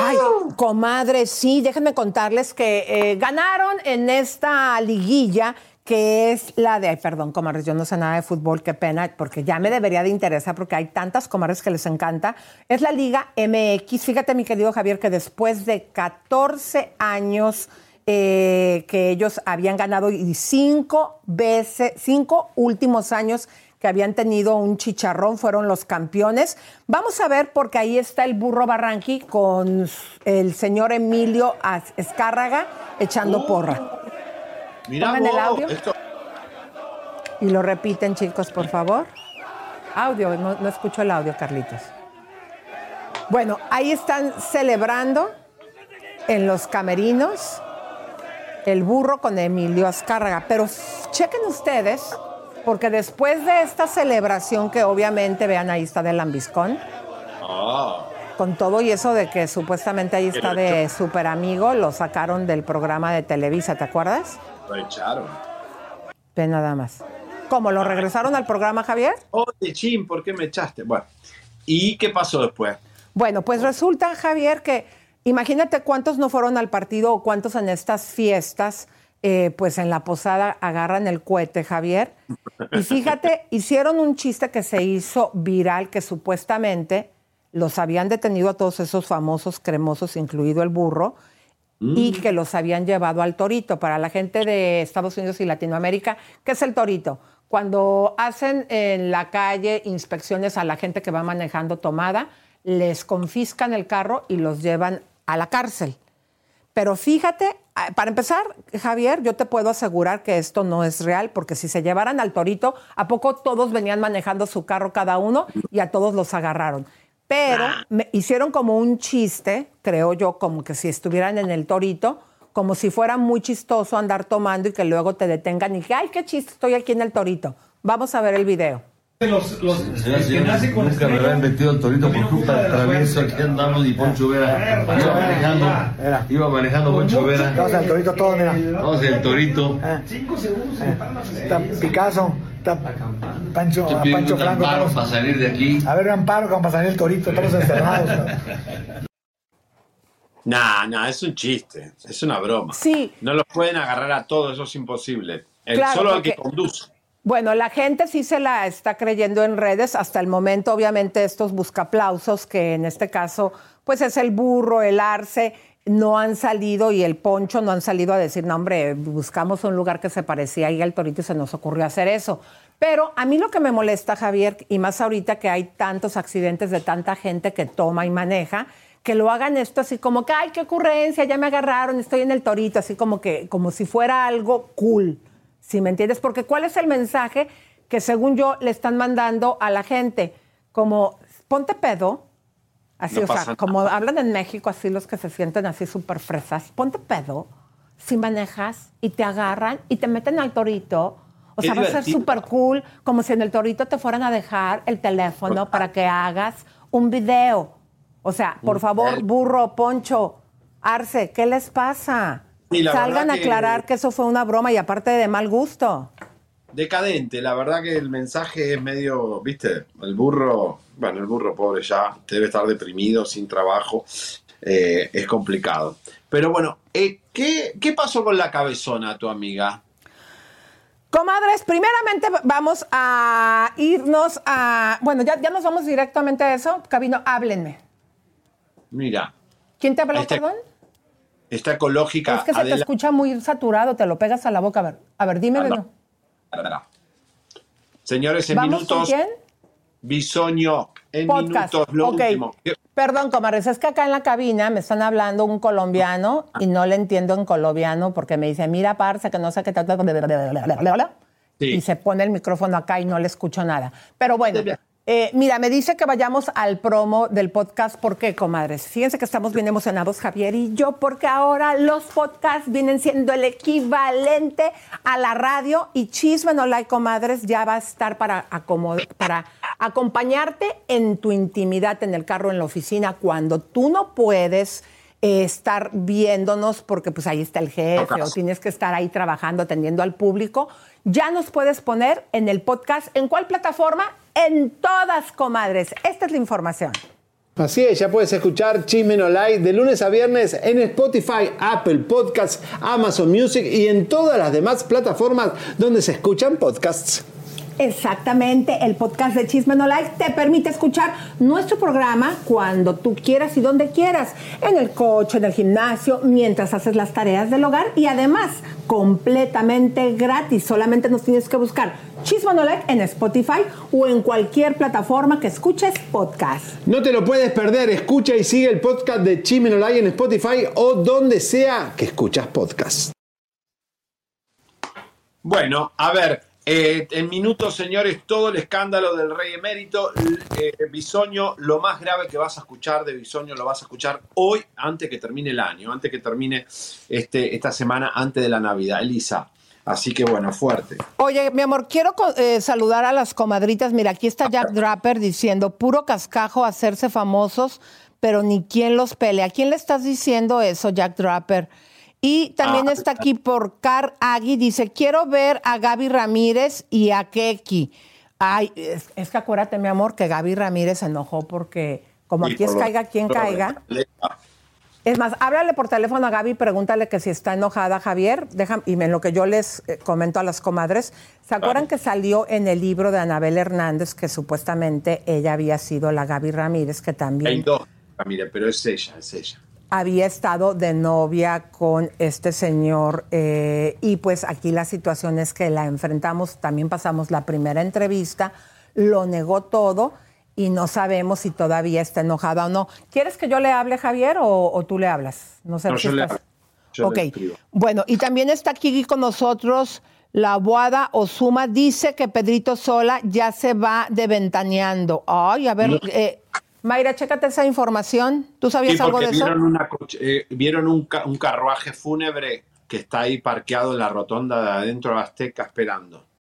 Ay, comadre, sí, déjenme contarles que eh, ganaron en esta liguilla que es la de, ay, perdón, comadres, yo no sé nada de fútbol, qué pena, porque ya me debería de interesar porque hay tantas comadres que les encanta. Es la Liga MX. Fíjate, mi querido Javier, que después de 14 años eh, que ellos habían ganado y cinco veces, cinco últimos años que habían tenido un chicharrón, fueron los campeones. Vamos a ver, porque ahí está el burro Barranqui con el señor Emilio Escárraga echando porra. Mirá Pongan el audio. esto- Y lo repiten, chicos, por favor. Audio, no, no escucho el audio, Carlitos. Bueno, ahí están celebrando en los camerinos el burro con Emilio Azcárraga. Pero chequen ustedes, porque después de esta celebración que obviamente, vean, ahí está del lambiscón, Ah, con todo y eso de que supuestamente ahí está de super amigo, lo sacaron del programa de Televisa, ¿te acuerdas? lo echaron. Ve nada más. ¿Cómo lo regresaron al programa, Javier? Oye, Chin, ¿por qué me echaste? Bueno, ¿y qué pasó después? Bueno, pues resulta, Javier, que imagínate cuántos no fueron al partido o cuántos en estas fiestas, eh, pues en la posada agarran el cohete, Javier. Y fíjate, hicieron un chiste que se hizo viral, que supuestamente los habían detenido a todos esos famosos cremosos, incluido el burro, y que los habían llevado al torito. Para la gente de Estados Unidos y Latinoamérica, ¿qué es el torito? Cuando hacen en la calle inspecciones a la gente que va manejando tomada, les confiscan el carro y los llevan a la cárcel. Pero fíjate, ah, para empezar, Javier, yo te puedo asegurar que esto no es real, porque si se llevaran al torito, ¿a poco todos venían manejando su carro cada uno y a todos los agarraron? Pero me hicieron como un chiste, creo yo, como que si estuvieran en el torito, como si fuera muy chistoso andar tomando y que luego te detengan y que, ay, qué chiste, estoy aquí en el torito. Vamos a ver el video. Los, los, el que nace con nunca me habían metido el torito por culpa del travieso. Aquí andamos y Poncho Vera iba manejando, iba manejando Poncho Vera. Vamos al torito todo, mira. Vamos el torito. Cinco segundos. Está Picasso, está Pancho, a Pancho Franco. amparo estamos- para salir de aquí. A ver, amparo, para salir el torito, estamos encerrados. Nah, nah, es un chiste, es una broma. Sí. No los pueden agarrar a todos, eso es imposible. El, Claro, solo al que conduce. Bueno, la gente sí se la está creyendo en redes. Hasta el momento, obviamente, estos buscaplausos, que en este caso, pues es el burro, el arce, no han salido y el poncho no han salido a decir, no, hombre, buscamos un lugar que se parecía ahí al torito y se nos ocurrió hacer eso. Pero a mí lo que me molesta, Javier, y más ahorita que hay tantos accidentes de tanta gente que toma y maneja, que lo hagan esto así como que, ay, qué ocurrencia, ya me agarraron, estoy en el torito, así como que, como si fuera algo cool, ¿sí me entiendes? Porque ¿cuál es el mensaje que según yo le están mandando a la gente? Como, ponte pedo, así, No o sea, como hablan en México, así los que se sienten así súper fresas, ponte pedo, si manejas y te agarran y te meten al torito. O Qué sea, va a ser súper cool, como si en el torito te fueran a dejar el teléfono para que hagas un video. O sea, por favor, burro, poncho, arce, ¿qué les pasa? Salgan a que- aclarar que eso fue una broma y aparte de mal gusto. Decadente, la verdad que el mensaje es medio, viste, el burro, bueno, el burro pobre ya debe estar deprimido, sin trabajo, eh, es complicado. Pero bueno, eh, ¿qué, ¿qué pasó con la cabezona, tu amiga? Comadres, primeramente vamos a irnos a. Bueno, ya, ya nos vamos directamente a eso. Cabino, háblenme. Mira, ¿Quién te habló, Este- perdón? Está ecológica. Es que se te escucha muy saturado, te lo pegas a la boca. A ver, a ver dime. Ah, no. Señores, en ¿Vamos con minutos, quién? Bisoño, en Podcast. minutos, lo ok. último. Perdón, comadres, es que acá en la cabina me están hablando un colombiano y no le entiendo en colombiano porque me dice, mira, parce, que no sé qué tal. Sí. Y se pone el micrófono acá y no le escucho nada. Pero bueno, eh, mira, me dice que vayamos al promo del podcast. ¿Por qué, comadres? Fíjense que estamos bien emocionados, Javier y yo, porque ahora los podcasts vienen siendo el equivalente a la radio y Chisme No Like, comadres, ya va a estar para, para acompañarte en tu intimidad, en el carro, en la oficina, cuando tú no puedes eh, estar viéndonos porque pues ahí está el jefe o tienes que estar ahí trabajando, atendiendo al público, ya nos puedes poner en el podcast. ¿En cuál plataforma? En todas, comadres. Esta es la información. Así es, ya puedes escuchar Chisme No Like de lunes a viernes en Spotify, Apple Podcasts, Amazon Music y en todas las demás plataformas donde se escuchan podcasts. Exactamente, el podcast de Chisme No Like te permite escuchar nuestro programa cuando tú quieras y donde quieras, en el coche, en el gimnasio, mientras haces las tareas del hogar y además completamente gratis. Solamente nos tienes que buscar Chisme No Like en Spotify o en cualquier plataforma que escuches podcast. No te lo puedes perder, escucha y sigue el podcast de Chisme No Like en Spotify o donde sea que escuchas podcasts. Bueno, a ver, eh, en minutos, señores, todo el escándalo del rey emérito, eh, Bisoño, lo más grave que vas a escuchar de Bisoño lo vas a escuchar hoy, antes que termine el año, antes que termine este, esta semana, antes de la Navidad. Elisa, así que bueno, fuerte. Oye, mi amor, quiero eh, saludar a las comadritas. Mira, aquí está Jack Draper diciendo, puro cascajo hacerse famosos, pero ni quien los pele. ¿A quién le estás diciendo eso, Jack Draper? Y también Ah, está aquí por Car Agui, dice, quiero ver a Gaby Ramírez y a Keki. Ay, es, es que acuérdate, mi amor, que Gaby Ramírez se enojó porque como aquí es caiga quien caiga. Es más, háblale por teléfono a Gaby, pregúntale que si está enojada, Javier. Deja, y en lo que yo les eh, comento a las comadres, ¿se acuerdan que salió en el libro de Anabel Hernández que supuestamente ella había sido la Gaby Ramírez, que Hay también dos, mire, pero es ella, es ella. había estado de novia con este señor? eh, y pues aquí la situación es que la enfrentamos, también pasamos la primera entrevista, lo negó todo y no sabemos si todavía está enojada o no. ¿Quieres que yo le hable, Javier, o, o tú le hablas? No sé No, si yo estás- yo ok, bueno, y también está aquí con nosotros la Boada Osuma. Dice que Pedrito Sola ya se va de ventaneando. Ay, a ver, No. eh, Mayra, chécate esa información. ¿Tú sabías Sí, algo de eso? una eh, vieron un, ca- un carruaje fúnebre que está ahí parqueado en la rotonda de adentro de Azteca esperando.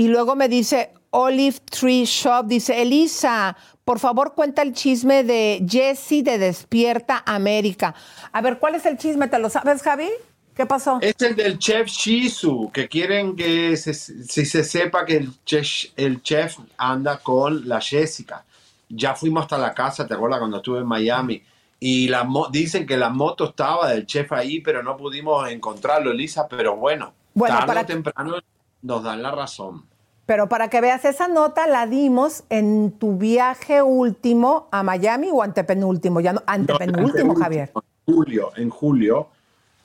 Y luego me dice Olive Tree Shop, dice, Elisa, por favor cuenta el chisme de Jesse de Despierta América. A ver, ¿cuál es el chisme? ¿Te lo sabes, Javi? ¿Qué pasó? Es el del chef Shizu, que quieren que se, si se sepa que el chef, el chef anda con la Jessica. Ya fuimos hasta la casa, ¿te acuerdas cuando estuve en Miami? Y la dicen que la moto estaba del chef ahí, pero no pudimos encontrarlo, Elisa. Pero bueno, Bueno, tarde para- o temprano nos dan la razón. Pero para que veas, esa nota la dimos en tu viaje último a Miami o antepenúltimo, ya no, antepenúltimo, Javier. En julio, en julio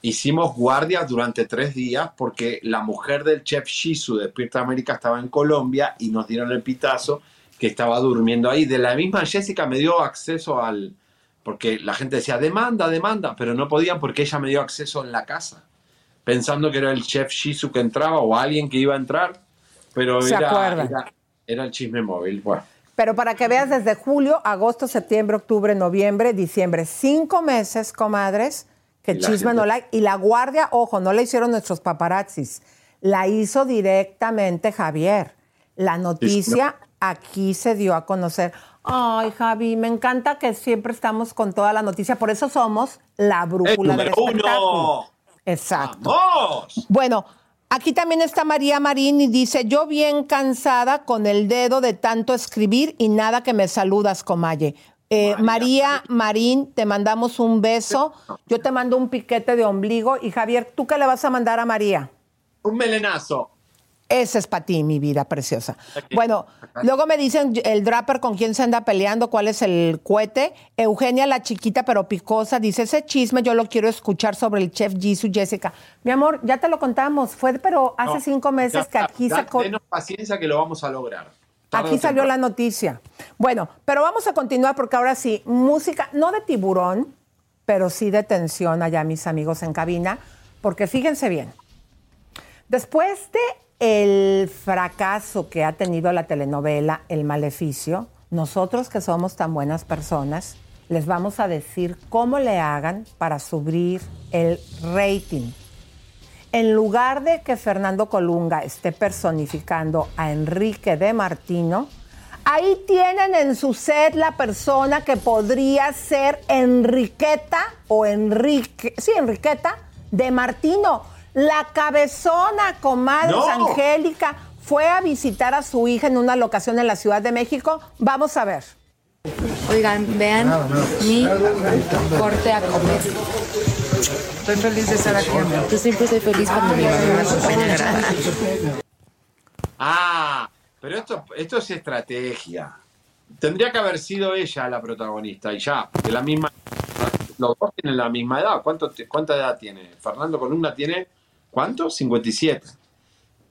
hicimos guardias durante tres días porque la mujer del chef Shizu de Despierta América estaba en Colombia y nos dieron el pitazo que estaba durmiendo ahí. De la misma Jessica me dio acceso al... Porque la gente decía, demanda, demanda, pero no podían porque ella me dio acceso en la casa, pensando que era el chef Shizu que entraba o alguien que iba a entrar, pero Se era, acuerdan. era, era el chisme móvil. Bueno. Pero para que veas desde julio, agosto, septiembre, octubre, noviembre, diciembre, cinco meses, comadres, que chisme gente- no la... Y la guardia, ojo, no la hicieron nuestros paparazzis, la hizo directamente Javier. La noticia aquí se dio a conocer. Ay, Javi, me encanta que siempre estamos con toda la noticia, por eso somos la brújula del espectáculo. uno! Exacto. ¡Vamos! Bueno, aquí también está María Marín y dice, yo bien cansada con el dedo de tanto escribir y nada que me saludas, Comalle. Eh, María Marín, te mandamos un beso. Yo te mando un piquete de ombligo. Y Javier, ¿tú qué le vas a mandar a María? Un melenazo. Ese es para ti, mi vida preciosa. Bueno, luego me dicen el draper con quién se anda peleando, cuál es el cohete. Eugenia, la chiquita pero picosa, dice ese chisme, yo lo quiero escuchar sobre el chef Jisoo Jessica. Mi amor, ya te lo contamos, fue pero hace No, cinco meses ya que aquí Da- sacó. Denos paciencia que lo vamos a lograr. Tarde Aquí salió la noticia. Bueno, pero vamos a continuar porque ahora sí, música, no de tiburón, pero sí de tensión allá, mis amigos en cabina, porque fíjense bien. Después de el fracaso que ha tenido la telenovela El Maleficio, nosotros que somos tan buenas personas, les vamos a decir cómo le hagan para subir el rating. En lugar de que Fernando Colunga esté personificando a Enrique de Martino, ahí tienen en su set la persona que podría ser Enriqueta o Enrique, sí, Enriqueta de Martino. La cabezona, comadres No. Angélica, fue a visitar a su hija en una locación en la Ciudad de México. Vamos a ver. Oigan, vean mi corte a comer. Estoy feliz de estar aquí. Yo siempre estoy feliz cuando mi mamá me acompaña. Ah, pero esto, esto es estrategia. Tendría que haber sido ella la protagonista y ya, de la misma. Los dos tienen la misma edad. ¿Cuánto, ¿Cuánta edad tiene? Fernando Columna tiene. ¿Cuánto? 57.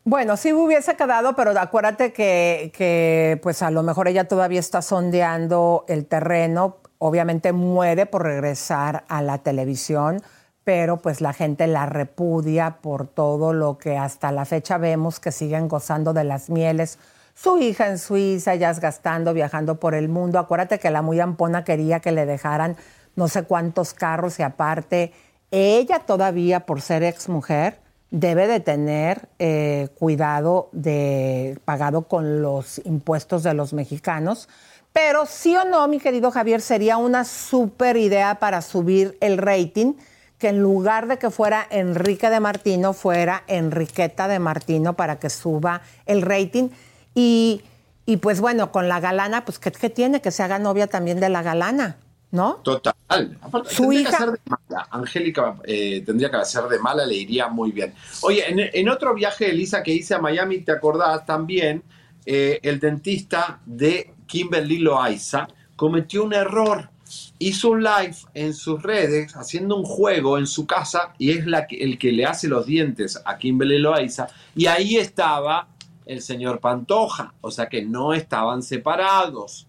Bueno, sí hubiese quedado, pero acuérdate que, que, pues a lo mejor ella todavía está sondeando el terreno. Obviamente muere por regresar a la televisión, pero pues la gente la repudia por todo lo que hasta la fecha vemos que siguen gozando de las mieles. Su hija en Suiza, ellas gastando, viajando por el mundo. Acuérdate que la muy ampona quería que le dejaran no sé cuántos carros y aparte, ella todavía, por ser exmujer, debe de tener eh, cuidado de pagado con los impuestos de los mexicanos. Pero sí o no, mi querido Javier, sería una súper idea para subir el rating, que en lugar de que fuera Enrique de Martino, fuera Enriqueta de Martino para que suba el rating. Y, y pues bueno, con la galana, pues ¿qué, qué tiene? Que se haga novia también de la galana, ¿no? Total. Aparte, Su tendría hija- que ser de mala. Angélica eh, tendría que ser de mala, le iría muy bien. Oye, en, en otro viaje, Elisa, que hice a Miami, ¿te acordás también? Eh, el dentista de Kimberly Loaiza cometió un error. Hizo un live en sus redes haciendo un juego en su casa y es la que- el que le hace los dientes a Kimberly Loaiza. Y ahí estaba el señor Pantoja, o sea que no estaban separados.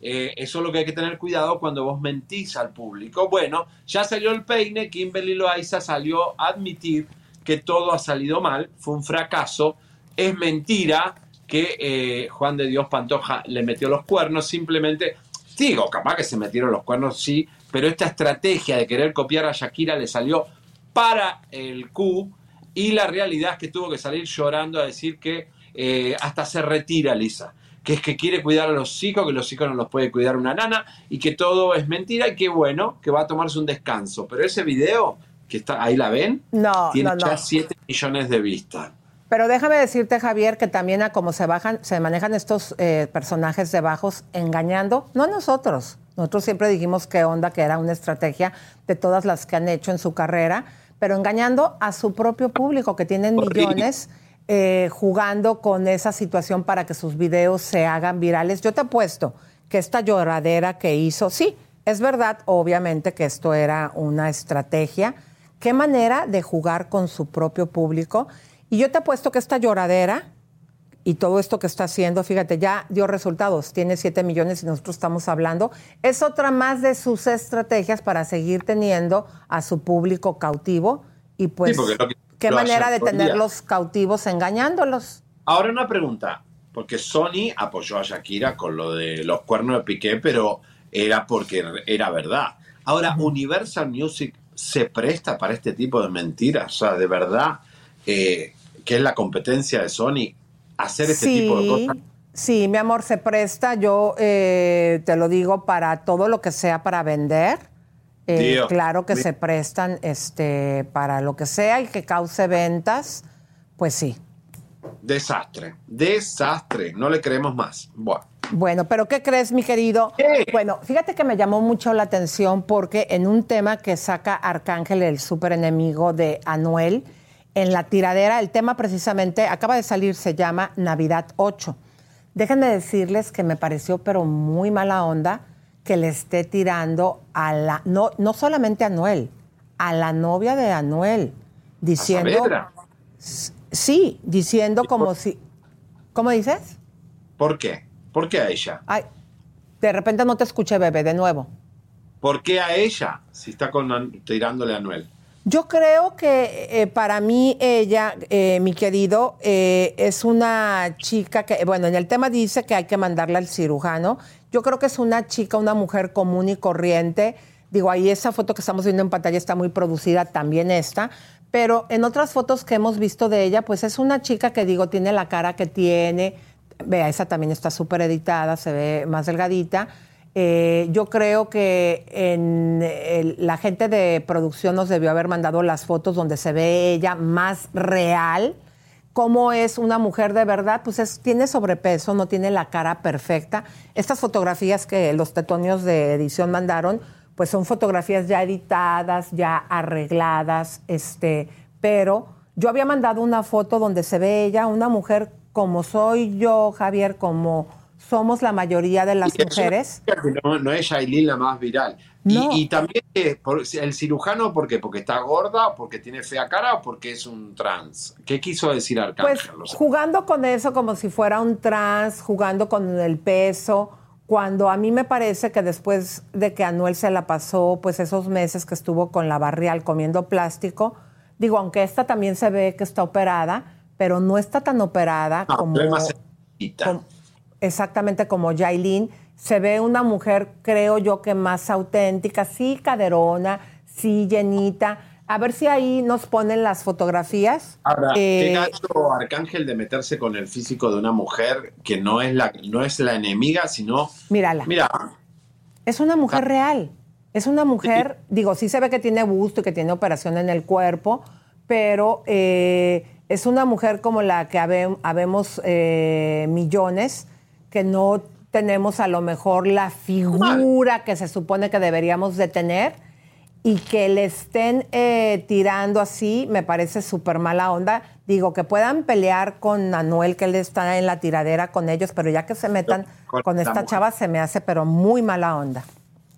Eh, eso es lo que hay que tener cuidado cuando vos mentís al público. Bueno, ya salió el peine, Kimberly Loaiza salió a admitir que todo ha salido mal, fue un fracaso, es mentira que eh, Juan de Dios Pantoja le metió los cuernos, simplemente, digo, capaz que se metieron los cuernos, sí, pero esta estrategia de querer copiar a Shakira le salió para el Q y la realidad es que tuvo que salir llorando a decir que eh, hasta se retira Lisa, que es que quiere cuidar a los hijos, que los hijos no los puede cuidar una nana y que todo es mentira y que bueno, que va a tomarse un descanso. Pero ese video, que está ahí la ven, No, tiene no, no. ya 7 millones de vistas. Pero déjame decirte, Javier, que también a cómo se bajan, se manejan estos eh, personajes de bajos engañando, no a nosotros. Nosotros siempre dijimos que onda, que era una estrategia de todas las que han hecho en su carrera, pero engañando a su propio público, que tienen millones, eh, jugando con esa situación para que sus videos se hagan virales. Yo te apuesto que esta lloradera que hizo, sí, es verdad, obviamente, que esto era una estrategia. Qué manera de jugar con su propio público. Y yo te apuesto que esta lloradera y todo esto que está haciendo, fíjate, ya dio resultados, tiene 7 millones y nosotros estamos hablando, es otra más de sus estrategias para seguir teniendo a su público cautivo y pues Sí, porque lo que- qué manera de tenerlos cautivos engañándolos. Ahora una pregunta, porque Sony apoyó a Shakira con lo de los cuernos de Piqué, pero era porque era verdad. Ahora, Universal Music se presta para este tipo de mentiras, o sea, de verdad, eh, que es la competencia de Sony, hacer este tipo de cosas. Sí, mi amor, se presta, yo eh, te lo digo, para todo lo que sea para vender. Eh, claro que se prestan este, para lo que sea y que cause ventas, pues sí. Desastre, desastre, no le creemos más. Bueno, Bueno, pero ¿qué crees, mi querido? Bueno, fíjate que me llamó mucho la atención porque en un tema que saca Arcángel, el súper enemigo de Anuel, en la tiradera, el tema precisamente acaba de salir, se llama Navidad 8. Déjenme decirles que me pareció, pero muy mala onda, que le esté tirando a la, no, no solamente a Anuel, a la novia de Anuel, diciendo. Sí, diciendo como si. ¿Cómo dices? ¿por qué? ¿Por qué a ella? Ay, de repente no te escuché, bebé, de nuevo. ¿Por qué a ella si está con, tirándole a Anuel? Yo creo que eh, para mí ella, eh, mi querido, eh, es una chica que, bueno, en el tema dice que hay que mandarla al cirujano. Yo creo que es una chica, una mujer común y corriente. Digo, ahí esa foto que estamos viendo en pantalla está muy producida, también esta. Pero en otras fotos que hemos visto de ella, pues es una chica que, digo, tiene la cara que tiene. Vea, esa también está súper editada, se ve más delgadita. Eh, yo creo que en la gente de producción nos debió haber mandado las fotos donde se ve ella más real. Cómo es una mujer de verdad, pues es- tiene sobrepeso, no tiene la cara perfecta. Estas fotografías que los tetonios de edición mandaron, pues son fotografías ya editadas, ya arregladas, este, pero yo había mandado una foto donde se ve ella, una mujer como soy yo, Javier, como somos la mayoría de las mujeres. No, no es Yailin la más viral. No. Y, y también eh, el cirujano, ¿por qué? ¿Porque está gorda, porque tiene fea cara o porque es un trans? ¿Qué quiso decir Pues Arcángel? Sea, jugando con eso como si fuera un trans, jugando con el peso, cuando a mí me parece que después de que Anuel se la pasó, pues esos meses que estuvo con la barrial comiendo plástico, digo, aunque esta también se ve que está operada, pero no está tan operada no, como... como- exactamente como Yailin. Se ve una mujer, creo yo, que más auténtica, sí caderona, sí llenita. A ver si ahí nos ponen las fotografías. Ahora, qué Eh, gacho Arcángel de meterse con el físico de una mujer que no es la, no es la enemiga, sino. Mírala. Mira, Es una mujer real. Es una mujer, digo, sí se ve que tiene busto y que tiene operación en el cuerpo, pero eh, es una mujer como la que habe- habemos eh, millones, que no tenemos a lo mejor la figura que se supone que deberíamos de tener y que le estén eh, tirando así, me parece súper mala onda. Digo, que puedan pelear con Anuel, que él está en la tiradera con ellos, pero ya que se metan Con esta mujer. chava se me hace, pero muy mala onda.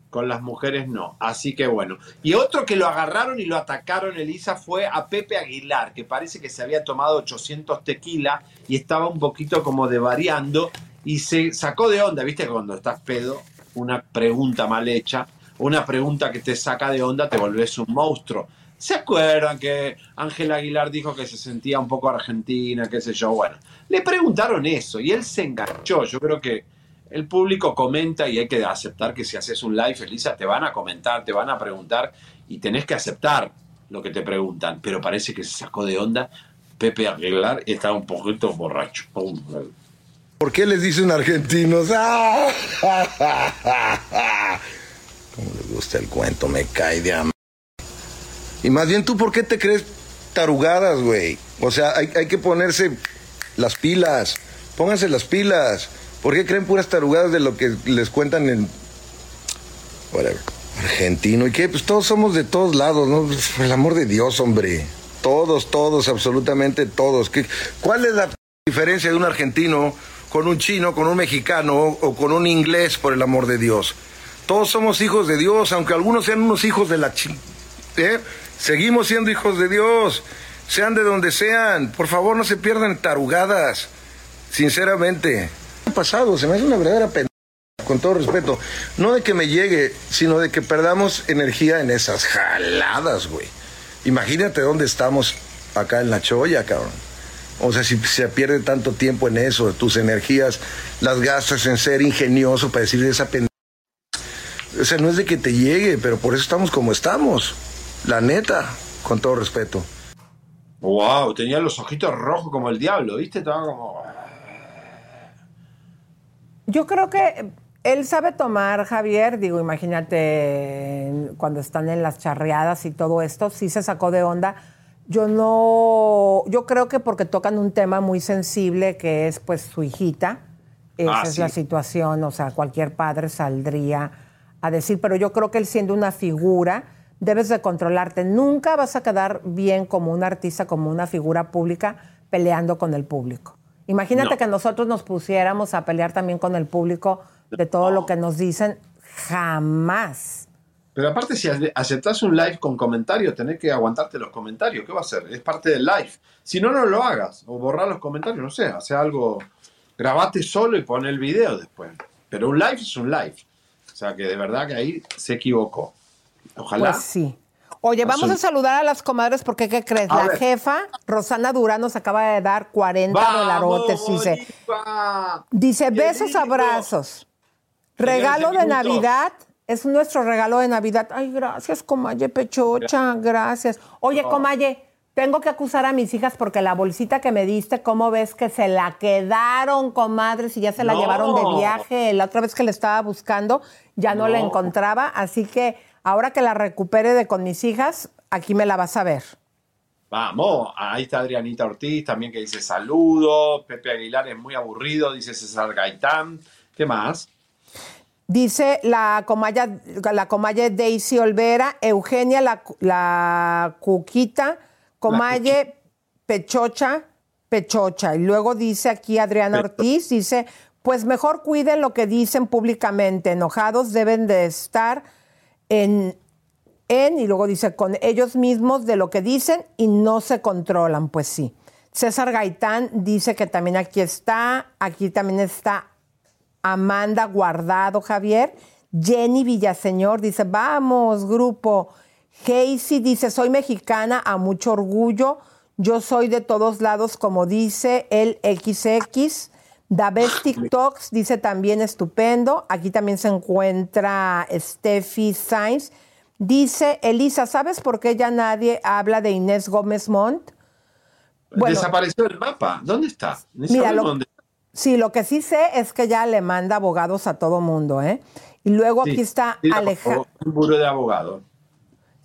con las mujeres no. Así que bueno. Y otro que lo agarraron y lo atacaron, Elisa, fue a Pepe Aguilar, que parece que se había tomado 800 tequila y estaba un poquito como devariando y se sacó de onda. ¿Viste? Cuando estás pedo, una pregunta mal hecha, una pregunta que te saca de onda, te volvés un monstruo. ¿Se acuerdan que Ángel Aguilar dijo que se sentía un poco argentina, qué sé yo? Bueno, le preguntaron eso y él se enganchó. Yo creo que el público comenta y hay que aceptar que si haces un live, Elisa, te van a comentar, te van a preguntar y tenés que aceptar lo que te preguntan. Pero parece que se sacó de onda Pepe Aguilar estaba un poquito borracho. ¿Por qué les dicen argentinos? ¡Ah! Como les gusta el cuento, me cae de am... Y más bien tú, ¿por qué te crees tarugadas, güey? O sea, hay, hay que ponerse las pilas. Pónganse las pilas. ¿Por qué creen puras tarugadas de lo que les cuentan en... Whatever. Argentino. ¿Y qué? Pues todos somos de todos lados, ¿no? Pues, Por el amor de Dios, hombre. Todos, todos, absolutamente todos. ¿Qué- ¿Cuál es la diferencia de un argentino con un chino, con un mexicano o con un inglés, por el amor de Dios? Todos somos hijos de Dios, aunque algunos sean unos hijos de la. ¿eh? Seguimos siendo hijos de Dios, sean de donde sean. Por favor, no se pierdan tarugadas, sinceramente. Pasado, se me hace una verdadera pena, con todo respeto. No de que me llegue, sino de que perdamos energía en esas jaladas, güey. Imagínate dónde estamos acá en la cholla, cabrón. O sea, si se pierde tanto tiempo en eso, tus energías las gastas en ser ingenioso para decir esa pendeja. O sea, no es de que te llegue, pero por eso estamos como estamos. La neta, con todo respeto. Wow, tenía los ojitos rojos como el diablo, ¿viste? Estaba como. Yo creo que él sabe tomar, Javier, digo, imagínate cuando están en las charreadas y todo esto, sí se sacó de onda. Yo no, yo creo que porque tocan un tema muy sensible que es pues su hijita, esa Ah, es sí. la situación, o sea, cualquier padre saldría a decir, pero yo creo que él siendo una figura, debes de controlarte. Nunca vas a quedar bien como un artista, como una figura pública, peleando con el público. Imagínate No. que nosotros nos pusiéramos a pelear también con el público de todo lo que nos dicen. Jamás. Pero aparte, si ace- aceptás un live con comentarios, tenés que aguantarte los comentarios. ¿Qué va a hacer? Es parte del live. Si no, no lo hagas. O borrar los comentarios, no sé. Hace algo. Grabate solo y pon el video después. Pero un live es un live. O sea que de verdad que ahí se equivocó. Ojalá. Pues sí. Oye, vamos a saludar a las comadres porque, ¿qué crees? A la ver. jefa, Rosana Durán, nos acaba de dar 40 dolarotes. Dice, dice besos, abrazos. Regalo de minutos. Es nuestro regalo de Navidad. Ay, gracias, Comaye Pechocha, gracias. Oye, Oh. Comaye, tengo que acusar a mis hijas porque la bolsita que me diste, ¿cómo ves que se la quedaron, comadres? Y ya se la No. llevaron de viaje. La otra vez que la estaba buscando, ya no, la No. encontraba. Así que ahora que la recupere de con mis hijas, aquí me la vas a ver. Vamos, ahí está Adrianita Ortiz también que dice saludo. Pepe Aguilar es muy aburrido, dice César Gaitán. ¿Qué más? Dice la comaya, la comaya Daisy Olvera, Eugenia la, la Cuquita, Comaye Pechocha, Pechocha. Y luego dice aquí Adriana Ortiz, dice, pues mejor cuiden lo que dicen públicamente, enojados deben de estar en, en, y luego dice, con ellos mismos de lo que dicen y no se controlan, pues sí. César Gaitán dice que también aquí está, aquí también está Amanda Guardado, Javier. Jenny Villaseñor dice, vamos, grupo. Casey dice, soy mexicana a mucho orgullo. Yo soy de todos lados, como dice el XX. Daves TikToks dice también estupendo. Aquí también se encuentra Steffi Sainz. Dice, Elisa, ¿sabes por qué ya nadie habla de Inés Gómez Montt? Bueno. Desapareció el mapa. ¿Dónde está? Ni Mira, sabemos lo- dónde Sí, lo que sí sé es que ya le manda abogados a todo mundo, ¿eh? Y luego Sí, aquí está por Alejandra. Un buró de abogado.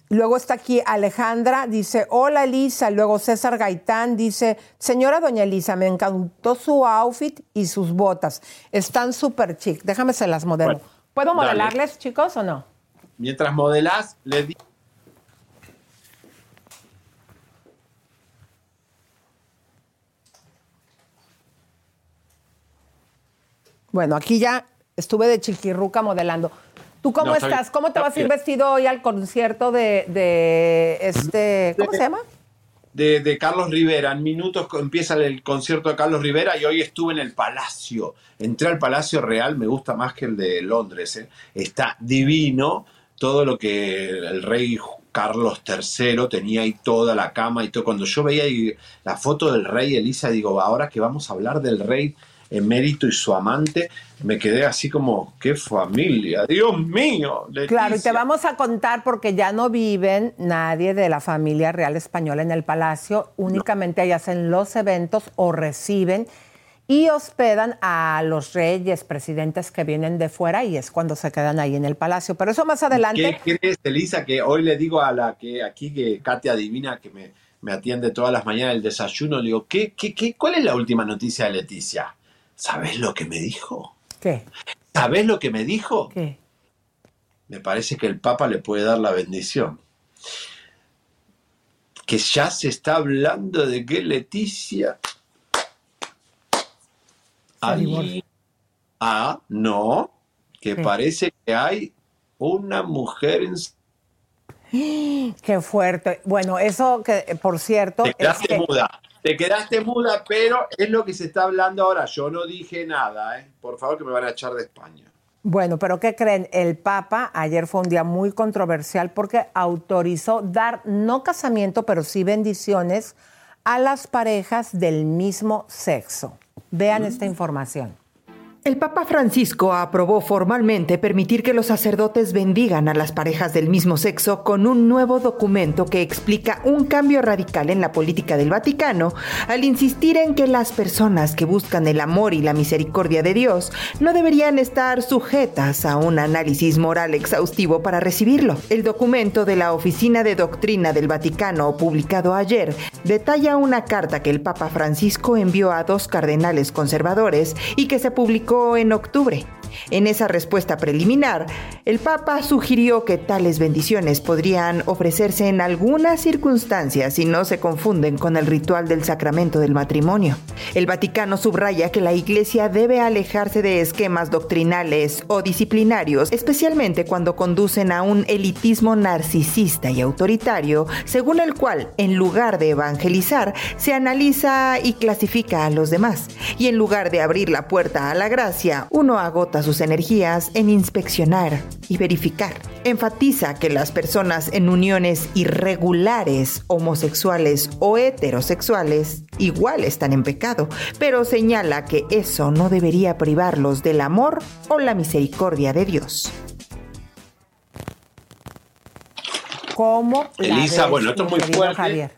Luego está aquí Alejandra, dice, hola Elisa. Luego César Gaitán dice, señora doña Elisa, me encantó su outfit y sus botas. Están súper chic. Déjame se las modelo. Bueno, ¿Puedo dale. modelarles, chicos, o no? Mientras modelás, le di. Bueno, aquí ya estuve de chiquirruca modelando. ¿Tú cómo No, estás? ¿Cómo te vas a ir vestido hoy al concierto de, de este, ¿cómo se llama? de, de Carlos Rivera. En minutos empieza el concierto de Carlos Rivera y hoy estuve en el Palacio. Entré al Palacio Real, me gusta más que el de Londres. ¿eh? Está divino todo lo que el rey Carlos III tenía ahí toda la cama y todo. Cuando yo veía ahí la foto del rey Elisa, digo, ahora que vamos a hablar del rey emérito y su amante, me quedé así como, qué familia, Dios mío. Leticia. Claro, y te vamos a contar porque ya no viven nadie de la familia real española en el palacio, únicamente ahí hacen los eventos o reciben y hospedan a los reyes, presidentes que vienen de fuera y es cuando se quedan ahí en el palacio. Pero eso más adelante. ¿Qué crees, Elisa? Que hoy le digo a la que aquí, que Katia Adivina, que me, me atiende todas las mañanas el desayuno, le digo, ¿qué, qué, qué, ¿cuál es la última noticia de Leticia? ¿Sabes lo que me dijo? ¿Qué? ¿Sabes lo que me dijo? ¿Qué? Me parece que el Papa le puede dar la bendición. Que ya se está hablando de que Leticia. Ah, no, que ¿Qué? parece que hay una mujer en. Qué fuerte. Bueno, eso que, por cierto, Te es quedaste que- muda. Te quedaste muda, pero es lo que se está hablando ahora. Yo no dije nada, ¿eh? Por favor, que me van a echar de España. Bueno, pero ¿qué creen? El Papa ayer fue un día muy controversial porque autorizó dar no casamiento, pero sí bendiciones a las parejas del mismo sexo. Vean esta información. El Papa Francisco aprobó formalmente permitir que los sacerdotes bendigan a las parejas del mismo sexo con un nuevo documento que explica un cambio radical en la política del Vaticano al insistir en que las personas que buscan el amor y la misericordia de Dios no deberían estar sujetas a un análisis moral exhaustivo para recibirlo. El documento de la Oficina de Doctrina del Vaticano publicado ayer detalla una carta que el Papa Francisco envió a dos cardenales conservadores y que se publicó en octubre. En esa respuesta preliminar, el Papa sugirió que tales bendiciones podrían ofrecerse en algunas circunstancias si no se confunden con el ritual del sacramento del matrimonio. El Vaticano subraya que la Iglesia debe alejarse de esquemas doctrinales o disciplinarios, especialmente cuando conducen a un elitismo narcisista y autoritario, según el cual, en lugar de evangelizar, se analiza y clasifica a los demás, y en lugar de abrir la puerta a la gracia, uno agota sus energías en inspeccionar y verificar. Enfatiza que las personas en uniones irregulares, homosexuales o heterosexuales, igual están en pecado, pero señala que eso no debería privarlos del amor o la misericordia de Dios. ¿Cómo Elisa, ves, bueno, esto es muy fuerte. Javier?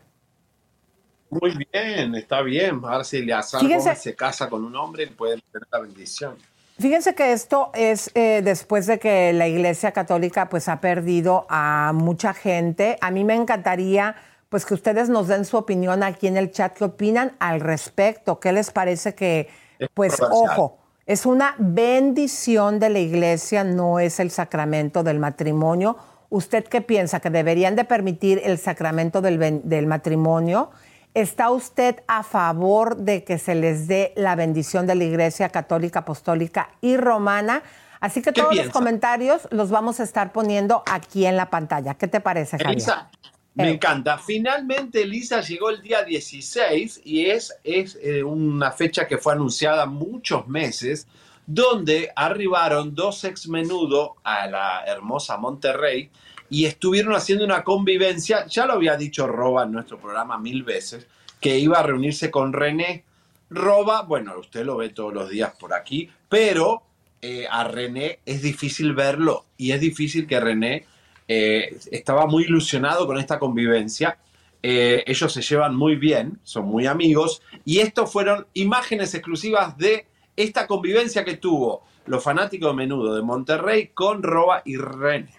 Muy bien, está bien. A ver si Gómez se casa con un hombre y puede tener la bendición. Fíjense que esto es eh, después de que la Iglesia Católica pues ha perdido a mucha gente. A mí me encantaría pues que ustedes nos den su opinión aquí en el chat. ¿Qué opinan al respecto? ¿Qué les parece que Es pues ojo, es una bendición de la Iglesia, no es el sacramento del matrimonio? ¿Usted qué piensa? ¿Que deberían de permitir el sacramento del, del matrimonio? ¿Está usted a favor de que se les dé la bendición de la Iglesia Católica, Apostólica y Romana? Así que ¿Qué todos los comentarios los vamos a estar poniendo aquí en la pantalla. ¿Qué te parece, Javier? Elisa, me encanta. Finalmente, Elisa llegó el día 16 y es, es eh, una fecha que fue anunciada muchos meses, donde arribaron dos ex menudo a la hermosa Monterrey y estuvieron haciendo una convivencia. Ya lo había dicho Roba en nuestro programa mil veces, que iba a reunirse con René. Roba, bueno, usted lo ve todos los días por aquí, pero eh, a René es difícil verlo y es difícil que René eh, estaba muy ilusionado con esta convivencia. Eh, ellos se llevan muy bien, son muy amigos y estos fueron imágenes exclusivas de esta convivencia que tuvo los fanáticos de menudo de Monterrey con Roba y René.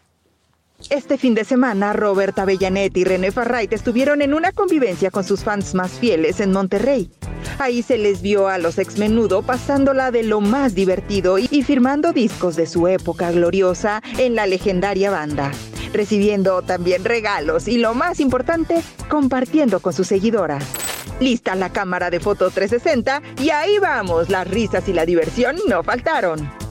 Este fin de semana, Robert Avellanet y René Farrait estuvieron en una convivencia con sus fans más fieles en Monterrey. Ahí se les vio a los ex menudo pasándola de lo más divertido y, firmando discos de su época gloriosa en la legendaria banda, recibiendo también regalos y lo más importante, compartiendo con sus seguidoras. Lista la cámara de foto 360 y ahí vamos, las risas y la diversión no faltaron.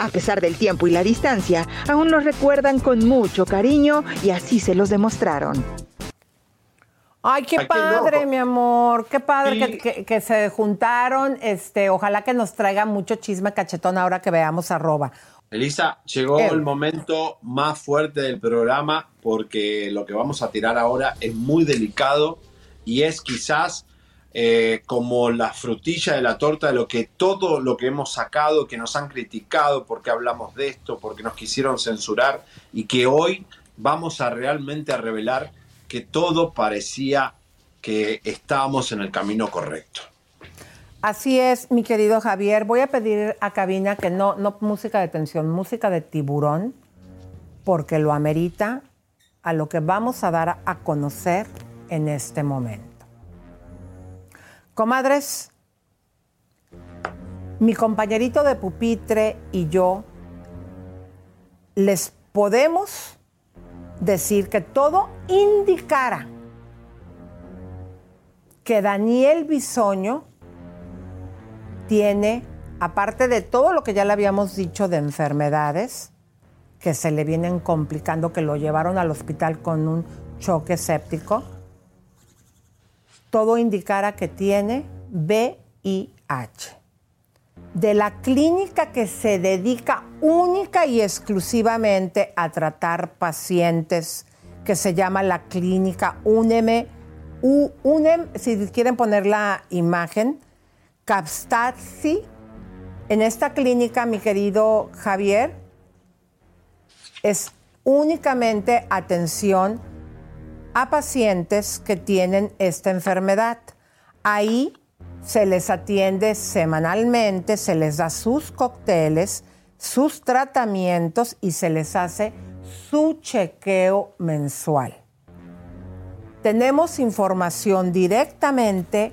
A pesar del tiempo y la distancia, aún nos recuerdan con mucho cariño y así se los demostraron. Ay, qué Ay, qué padre, mi amor, qué padre Sí. que, que- que se juntaron. Este, ojalá que nos traiga mucho chisme cachetón ahora que veamos arroba. Elisa, llegó Eh. el momento más fuerte del programa porque lo que vamos a tirar ahora es muy delicado y es quizás eh, como la frutilla de la torta de lo que todo lo que hemos sacado, que nos han criticado porque hablamos de esto, porque nos quisieron censurar y que hoy vamos a realmente a revelar que todo parecía que estábamos en el camino correcto. Así es, mi querido Javier. Voy a pedir a cabina que no, no música de tensión, música de tiburón, porque lo amerita a lo que vamos a dar a conocer en este momento. Comadres, mi compañerito de pupitre y yo les podemos decir que todo indicara que Daniel Bisoño tiene, aparte de todo lo que ya le habíamos dicho de enfermedades que se le vienen complicando, que lo llevaron al hospital con un choque séptico, todo indicara que tiene VIH. De la clínica que se dedica única y exclusivamente a tratar pacientes, que se llama la clínica UNEM, U- UNEM, si quieren poner la imagen, Capstasi. En esta clínica, mi querido Javier, es únicamente atención a pacientes que tienen esta enfermedad. Ahí se les atiende semanalmente, se les da sus cócteles, sus tratamientos y se les hace su chequeo mensual. Tenemos información directamente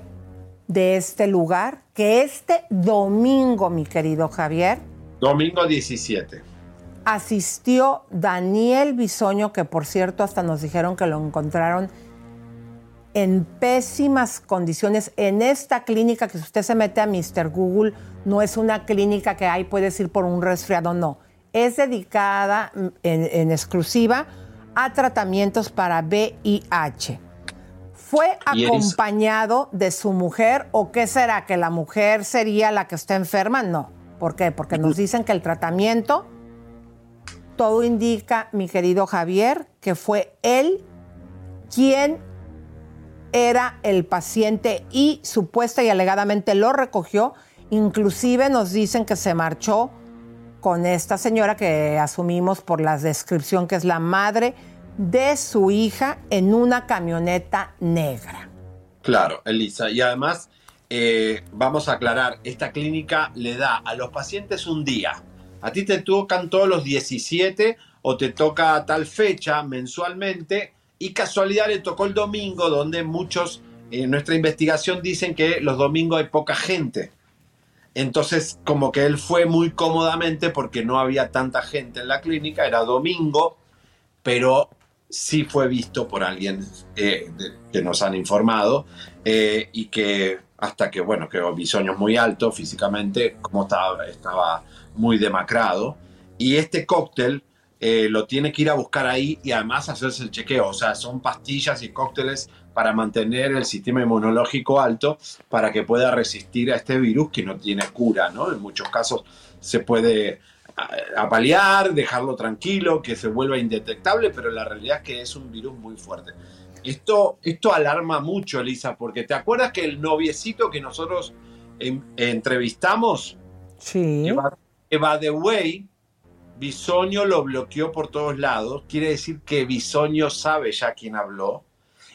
de este lugar que este domingo, mi querido Javier, Domingo 17. Asistió Daniel Bisoño, que por cierto hasta nos dijeron que lo encontraron en pésimas condiciones en esta clínica, que si usted se mete a Mr. Google, no es una clínica que ahí puedes ir por un resfriado, no. Es dedicada en, en exclusiva a tratamientos para VIH. ¿Fue acompañado de su mujer o qué será? ¿Que la mujer sería la que está enferma? No. ¿Por qué? Porque nos dicen que el tratamiento, todo indica, mi querido Javier, que fue él quien era el paciente y supuesta y alegadamente lo recogió. Inclusive nos dicen que se marchó con esta señora que asumimos por la descripción que es la madre de su hija en una camioneta negra. Claro, Elisa. Y además, eh, vamos a aclarar, esta clínica le da a los pacientes un día. A ti te tocan todos los 17 o te toca a tal fecha mensualmente y casualidad le tocó el domingo donde muchos en nuestra investigación dicen que los domingos hay poca gente. Entonces, como que él fue muy cómodamente porque no había tanta gente en la clínica, era domingo, pero sí fue visto por alguien eh, que nos han informado eh, y que hasta que, bueno, que Bisoño es muy alto físicamente, como estaba, estaba muy demacrado. Y este cóctel eh, lo tiene que ir a buscar ahí y además hacerse el chequeo. O sea, son pastillas y cócteles para mantener el sistema inmunológico alto para que pueda resistir a este virus que no tiene cura, ¿no? En muchos casos se puede apalear, dejarlo tranquilo, que se vuelva indetectable, pero la realidad es que es un virus muy fuerte. Esto, esto alarma mucho, Elisa, porque ¿te acuerdas que el noviecito que nosotros entrevistamos, Sí. que va, que de way, Bisoño lo bloqueó por todos lados, quiere decir que Bisoño sabe ya quién habló,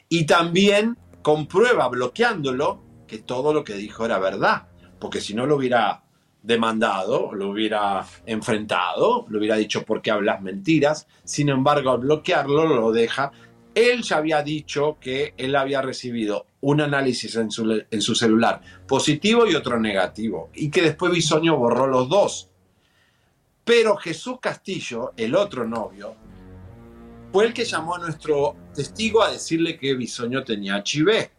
y también comprueba bloqueándolo que todo lo que dijo era verdad, porque si no lo hubiera demandado, lo hubiera enfrentado, lo hubiera dicho por qué hablas mentiras, sin embargo al bloquearlo lo deja. Él ya había dicho que él había recibido un análisis en su, celular positivo y otro negativo, y que después Bisoño borró los dos. Pero Jesús Castillo, el otro novio, fue el que llamó a nuestro testigo a decirle que Bisoño tenía HIV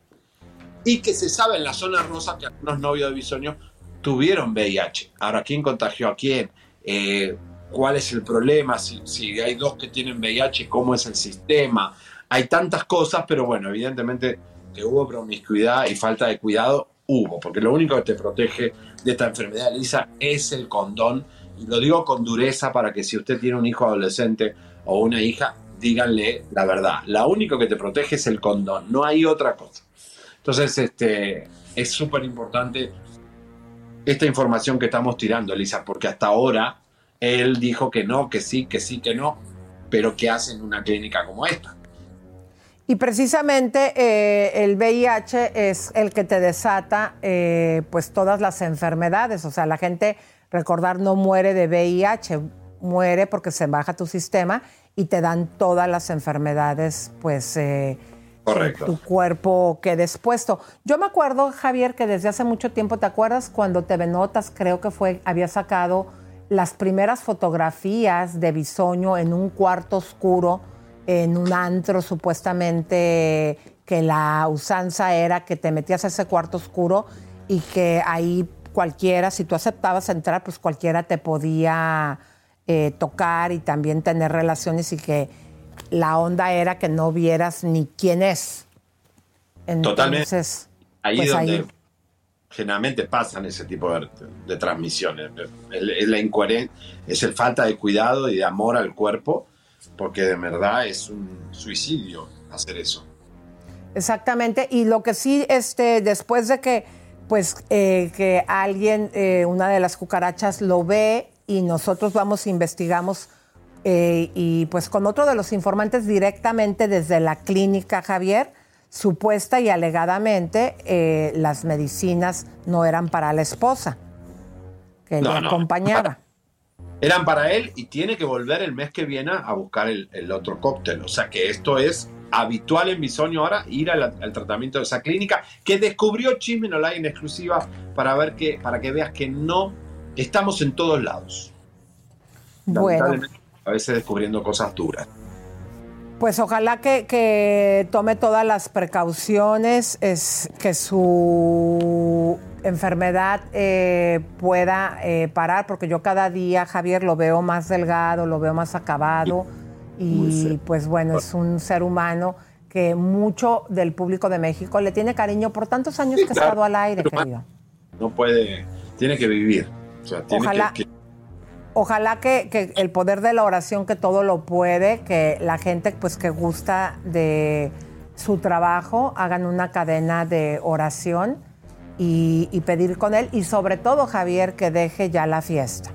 y que se sabe en la zona rosa que algunos novios de Bisoño tuvieron VIH. Ahora, ¿quién contagió a quién? Eh, ¿Cuál es el problema? Si, si hay dos que tienen VIH, ¿cómo es el sistema? Hay tantas cosas, pero bueno, evidentemente que hubo promiscuidad y falta de cuidado, hubo, porque lo único que te protege de esta enfermedad, Lisa, es el condón lo digo con dureza para que si usted tiene un hijo adolescente o una hija, díganle la verdad. La único que te protege es el condón, no hay otra cosa. Entonces, este, es súper importante esta información que estamos tirando, Elisa, porque hasta ahora él dijo que no, que sí, que sí, que no, pero ¿qué hace en una clínica como esta? Y precisamente eh, el VIH es el que te desata eh, pues todas las enfermedades. O sea, la gente, recordar, no muere de VIH, muere porque se baja tu sistema y te dan todas las enfermedades, pues, eh, Correcto. tu cuerpo quede expuesto. Yo me acuerdo, Javier, que desde hace mucho tiempo, ¿te acuerdas cuando TV Notas, creo que fue, había sacado las primeras fotografías de Bisoño en un cuarto oscuro, en un antro supuestamente que la usanza era que te metías a ese cuarto oscuro y que ahí cualquiera, si tú aceptabas entrar, pues cualquiera te podía eh, tocar y también tener relaciones y que la onda era que no vieras ni quién es. Totalmente. Entonces, Ahí pues donde ahí- generalmente pasan ese tipo de, de transmisiones. Es la incoherencia, es el falta de cuidado y de amor al cuerpo, porque de verdad es un suicidio hacer eso. Exactamente, y lo que sí, este, después de que, pues, eh, que alguien, eh, una de las cucarachas lo ve y nosotros vamos, investigamos, eh, y pues con otro de los informantes directamente desde la clínica Javier, supuesta y alegadamente eh, las medicinas no eran para la esposa, que No, le no. acompañaba. Eran para él y tiene que volver el mes que viene a buscar el, el otro cóctel. O sea que esto es habitual en Bisoño ahora, ir al, al tratamiento de esa clínica que descubrió Chismen Online en exclusiva para, ver que, para que veas que no estamos en todos lados. Bueno. A veces descubriendo cosas duras. Pues ojalá que, que tome todas las precauciones, es, que su enfermedad eh, pueda eh, parar, porque yo cada día, Javier, lo veo más delgado, lo veo más acabado y pues bueno, es un ser humano que mucho del público de México le tiene cariño por tantos años Sí, que ha estado al aire, querido. No puede, tiene que vivir. O sea, tiene Ojalá. que- que Ojalá que, que el poder de la oración, que todo lo puede, que la gente pues que gusta de su trabajo, hagan una cadena de oración y, y pedir con él. Y sobre todo, Javier, que deje ya la fiesta.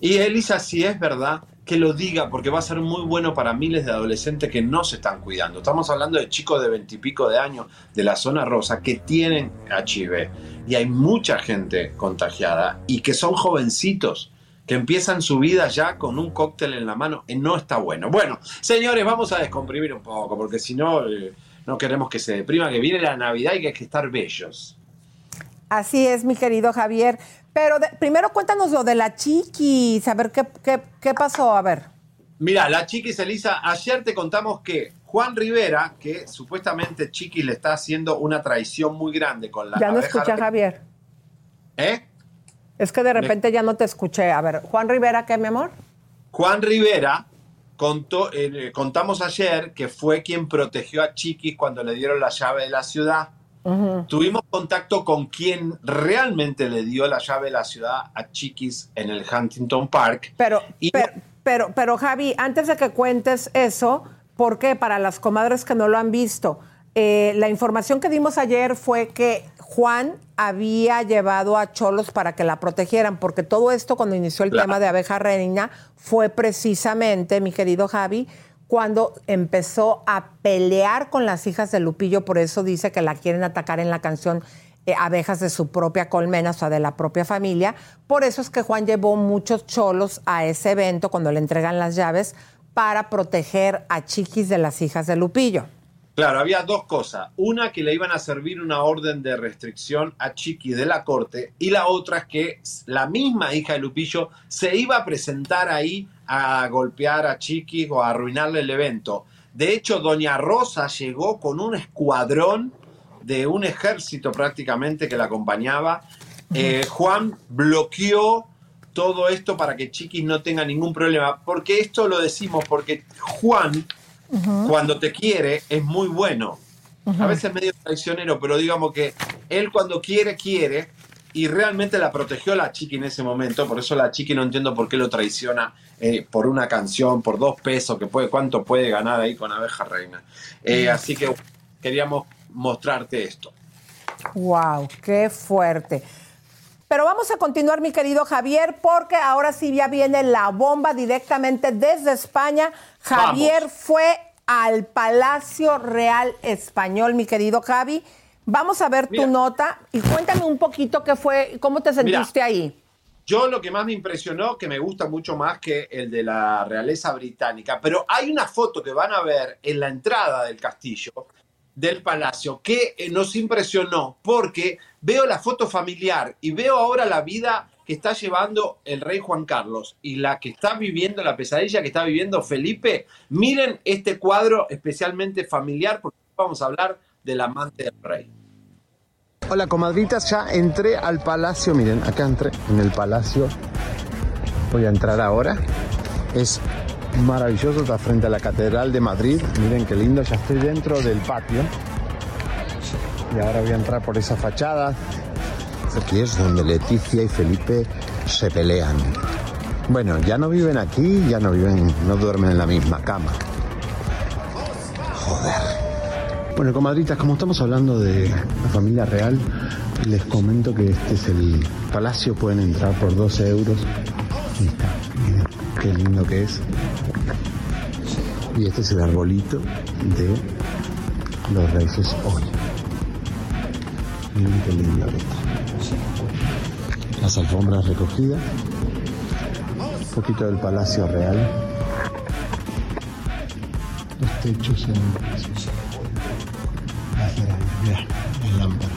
Y Elisa, si es verdad, que lo diga, porque va a ser muy bueno para miles de adolescentes que no se están cuidando. Estamos hablando de chicos de veintipico de años de la zona rosa que tienen HIV. Y hay mucha gente contagiada y que son jovencitos que empiezan su vida ya con un cóctel en la mano y no está bueno. Bueno, señores, vamos a descomprimir un poco, porque si no, eh, no queremos que se deprima, que viene la Navidad y que hay que estar bellos. Así es, mi querido Javier. Pero de- primero cuéntanos lo de la chiquis, a ver qué, qué, qué pasó, a ver. Mira, la Chiquis Elisa, ayer te contamos que Juan Rivera, que supuestamente Chiquis le está haciendo una traición muy grande con la Ya no escuché a Javier. ¿Eh? Es que de repente ya no te escuché. A ver, Juan Rivera, ¿qué, mi amor? Juan Rivera contó, eh, contamos ayer que fue quien protegió a Chiquis cuando le dieron la llave de la ciudad. Tuvimos contacto con quien realmente le dio la llave de la ciudad a Chiquis en el Huntington Park. Pero, pero, pero, pero, Javi, antes de que cuentes eso, porque para las comadres que no lo han visto, eh, la información que dimos ayer fue que Juan había llevado a Cholos para que la protegieran, porque todo esto cuando inició el Claro. tema de abeja reina fue precisamente, mi querido Javi, cuando empezó a pelear con las hijas de Lupillo, por eso dice que la quieren atacar en la canción eh, abejas de su propia colmena, o sea, de la propia familia. Por eso es que Juan llevó muchos cholos a ese evento cuando le entregan las llaves para proteger a Chiquis de las hijas de Lupillo. Claro, había dos cosas. Una, que le iban a servir una orden de restricción a Chiqui de la corte. Y la otra es que la misma hija de Lupillo se iba a presentar ahí a golpear a Chiqui o a arruinarle el evento. De hecho, Doña Rosa llegó con un escuadrón de un ejército prácticamente que la acompañaba. Eh, Juan bloqueó todo esto para que Chiquis no tenga ningún problema. Porque esto lo decimos porque Juan cuando te quiere es muy bueno. A veces medio traicionero, pero digamos que él cuando quiere, quiere. Y realmente la protegió la chiqui en ese momento, por eso la chiqui no entiendo por qué lo traiciona eh, por una canción, por dos pesos, que puede, cuánto puede ganar ahí con abeja reina. Eh, así que queríamos mostrarte esto. Wow, qué fuerte. Pero vamos a continuar, mi querido Javier, porque ahora sí ya viene la bomba directamente desde España. Javier fue al Palacio Real Español, mi querido Javi. Vamos a ver tu nota y cuéntame un poquito qué fue, cómo te sentiste ahí. Yo lo que más me impresionó, que me gusta mucho más que el de la realeza británica, pero hay una foto que van a ver en la entrada del castillo, del palacio, que eh, nos impresionó porque veo la foto familiar y veo ahora la vida que está llevando el rey Juan Carlos y la que está viviendo, la pesadilla que está viviendo Felipe. Miren este cuadro especialmente familiar porque vamos a hablar del amante del rey. Hola comadritas, ya entré al palacio, miren, acá entré en el palacio. Voy a entrar ahora. Es maravilloso, está frente a la Catedral de Madrid. Miren qué lindo, ya estoy dentro del patio. Y ahora voy a entrar por esa fachada. Aquí es donde Leticia y Felipe se pelean. Bueno, ya no viven aquí, ya no viven, no duermen en la misma cama. Joder. Bueno, comadritas, como estamos hablando de la familia real, les comento que este es el palacio, pueden entrar por 12 euros. Ahí está, miren qué lindo que es. Y este es el arbolito de los Reyes hoy. Miren qué lindo que está. Las alfombras recogidas. Un poquito del palacio real. Los techos en Mira, la lámpara.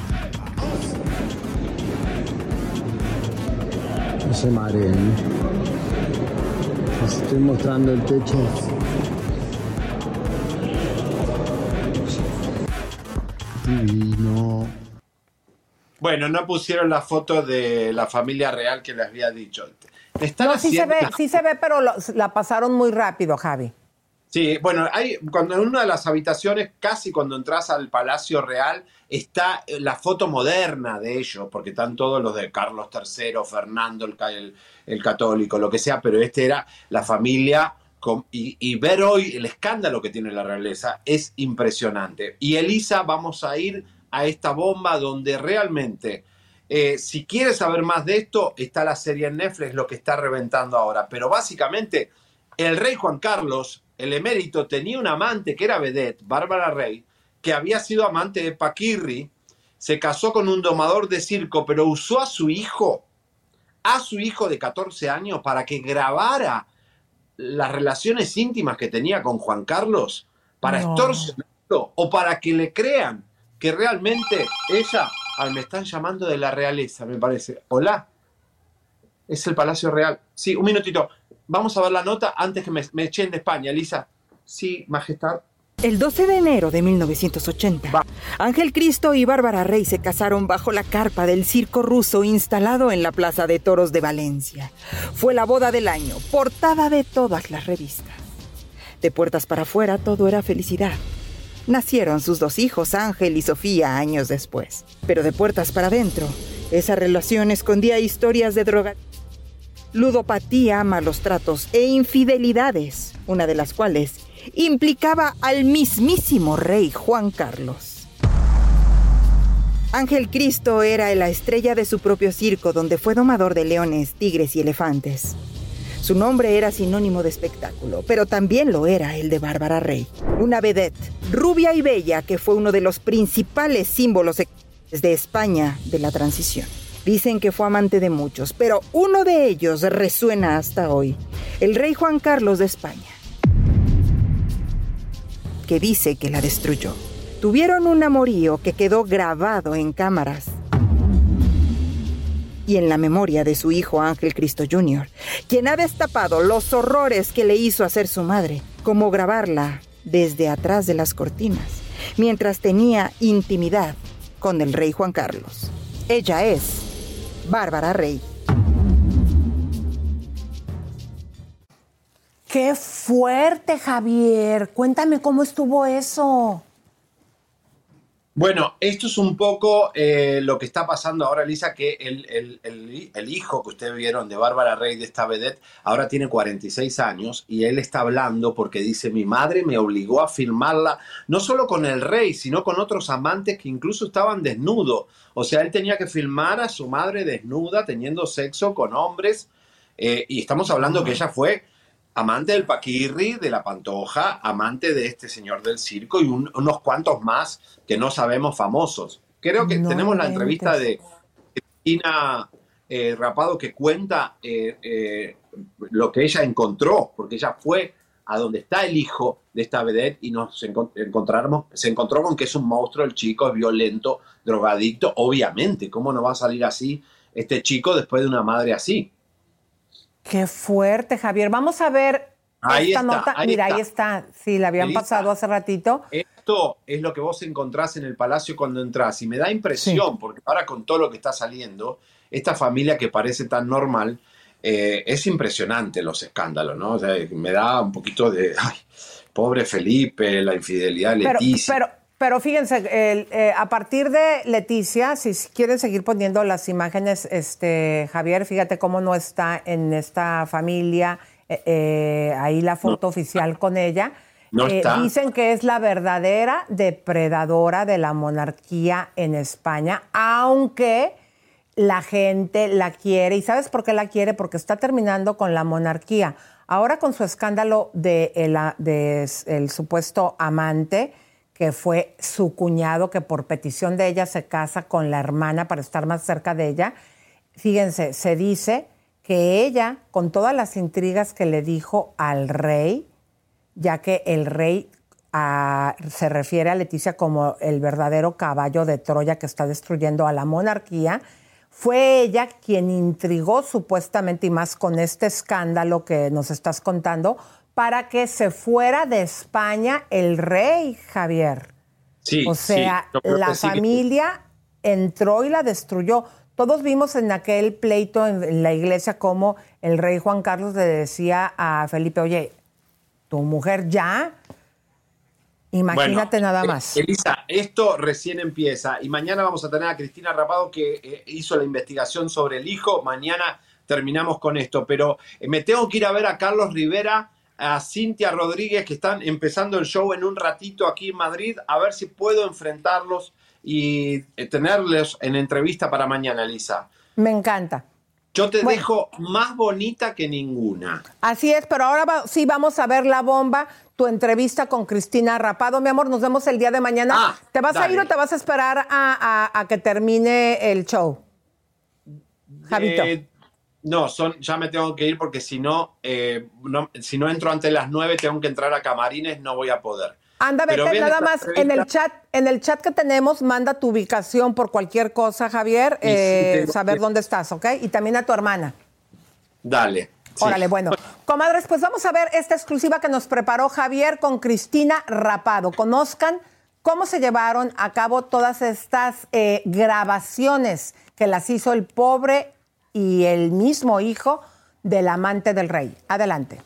No se mareen. Les estoy mostrando el techo. Divino. Bueno, no pusieron la foto de la familia real que les había dicho. Están No, sí se ve, sí se ve, pero lo- la pasaron muy rápido, Javi. Sí, bueno, hay, cuando en una de las habitaciones, casi cuando entras al Palacio Real, está eh, la foto moderna de ellos, porque están todos los de Carlos III, Fernando el, ca- el- el católico, lo que sea, pero este era la familia. y, y ver hoy el escándalo que tiene la realeza es impresionante. Y Elisa, vamos a ir a esta bomba donde realmente, eh, si quieres saber más de esto, está la serie en Netflix, lo que está reventando ahora. Pero básicamente, el rey Juan Carlos, el emérito, tenía un amante que era vedette, Bárbara Rey, que había sido amante de Paquirri, se casó con un domador de circo, pero usó a su hijo, a su hijo de 14 años, para que grabara las relaciones íntimas que tenía con Juan Carlos, para No. extorsionarlo o para que le crean que realmente ella, ay, me están llamando de la realeza, me parece. Hola, es el Palacio Real. Sí, un minutito. Vamos a ver la nota antes que me, me echen de España, Elisa. Sí, Majestad. El 12 de enero de 1980, Ángel Cristo y Bárbara Rey se casaron bajo la carpa del circo ruso instalado en la Plaza de Toros de Valencia. Fue la boda del año, portada de todas las revistas. De puertas para afuera todo era felicidad. Nacieron sus dos hijos, Ángel y Sofía, años después. Pero de puertas para adentro, esa relación escondía historias de droga, ludopatía, malos tratos e infidelidades, una de las cuales implicaba al mismísimo rey Juan Carlos. Ángel Cristo era la estrella de su propio circo donde fue domador de leones, tigres y elefantes. Su nombre era sinónimo de espectáculo, pero también lo era el de Bárbara Rey, una vedette, rubia y bella que fue uno de los principales símbolos de España de la transición. Dicen que fue amante de muchos, pero uno de ellos resuena hasta hoy, el rey Juan Carlos de España, que dice que la destruyó. Tuvieron un amorío que quedó grabado en cámaras y en la memoria de su hijo Ángel Cristo Jr., quien ha destapado los horrores que le hizo hacer su madre, como grabarla desde atrás de las cortinas, mientras tenía intimidad con el rey Juan Carlos. Ella es Bárbara Rey. Qué fuerte, Javier. Cuéntame cómo estuvo eso. Bueno, esto es un poco eh, lo que está pasando ahora, Lisa, que el, el- el- hijo que ustedes vieron de Bárbara Rey, de esta vedette, ahora tiene 46 años y él está hablando porque dice, mi madre me obligó a filmarla, no solo con el rey, sino con otros amantes que incluso estaban desnudos. O sea, él tenía que filmar a su madre desnuda, teniendo sexo con hombres. eh, y estamos hablando que ella fue amante del Paquirri, de la Pantoja, amante de este señor del circo y un- unos cuantos más que no sabemos famosos. Creo que No tenemos la entrevista de Cristina eh, Rapado que cuenta eh, eh, lo que ella encontró, porque ella fue a donde está el hijo de esta vedette y nos encon- encontramos, se encontró con que es un monstruo, el chico es violento, drogadicto, obviamente, ¿cómo no va a salir así este chico después de una madre así? Qué fuerte, Javier. Vamos a ver Ahí esta está, nota. ahí Mira, está. ahí está. Sí, la habían Elisa. pasado hace ratito. Esto es lo que vos encontrás en el palacio cuando entras y me da impresión, porque ahora con todo lo que está saliendo, esta familia que parece tan normal, eh, es impresionante los escándalos, ¿no? O sea, me da un poquito de, ay, pobre Felipe, la infidelidad de Leticia. pero, pero fíjense, el, eh, a partir de Leticia, si quieren seguir poniendo las imágenes, este Javier, fíjate cómo no está en esta familia, eh, eh, ahí la foto oficial con ella. No está. Dicen que es la verdadera depredadora de la monarquía en España, aunque la gente la quiere. ¿Y sabes por qué la quiere? Porque está terminando con la monarquía. Ahora con su escándalo de el, a- de s- el supuesto amante, que fue su cuñado, que por petición de ella se casa con la hermana para estar más cerca de ella. Fíjense, se dice que ella, con todas las intrigas que le dijo al rey, ya que el rey ah, se refiere a Leticia como el verdadero caballo de Troya que está destruyendo a la monarquía, fue ella quien intrigó supuestamente y más con este escándalo que nos estás contando para que se fuera de España el rey Javier. Sí, o sea, sí, la sí que- familia entró y la destruyó. Todos vimos en aquel pleito en, la iglesia cómo el rey Juan Carlos le decía a Felipe, oye, tu mujer ya, imagínate Bueno, nada eh, más. Elisa, esto recién empieza y mañana vamos a tener a Cristina Rapado que eh, hizo la investigación sobre el hijo. Mañana terminamos con esto, pero eh, me tengo que ir a ver a Carlos Rivera, a Cintia Rodríguez que están empezando el show en un ratito aquí en Madrid, a ver si puedo enfrentarlos y eh, tenerlos en entrevista para mañana, Elisa. Me encanta. Yo te Bueno. dejo más bonita que ninguna. Así es, pero ahora va- sí vamos a ver la bomba, tu entrevista con Cristina Rapado. Mi amor, nos vemos el día de mañana. ¿Te vas a ir o te vas a esperar a, a- a que termine el show? Javito. No, son, ya me tengo que ir porque si no, eh, no- si no entro antes de las 9, tengo que entrar a camarines, no voy a poder. Anda, vete nada más en el chat, en el chat que tenemos, manda tu ubicación por cualquier cosa, Javier, sí, eh, saber que- dónde estás, ¿ok? Y también a tu hermana. Dale. sí. Órale, bueno. Comadres, pues vamos a ver esta exclusiva que nos preparó Javier con Cristina Rapado. Conozcan cómo se llevaron a cabo todas estas eh, grabaciones que las hizo el pobre y el mismo hijo del amante del rey. Adelante.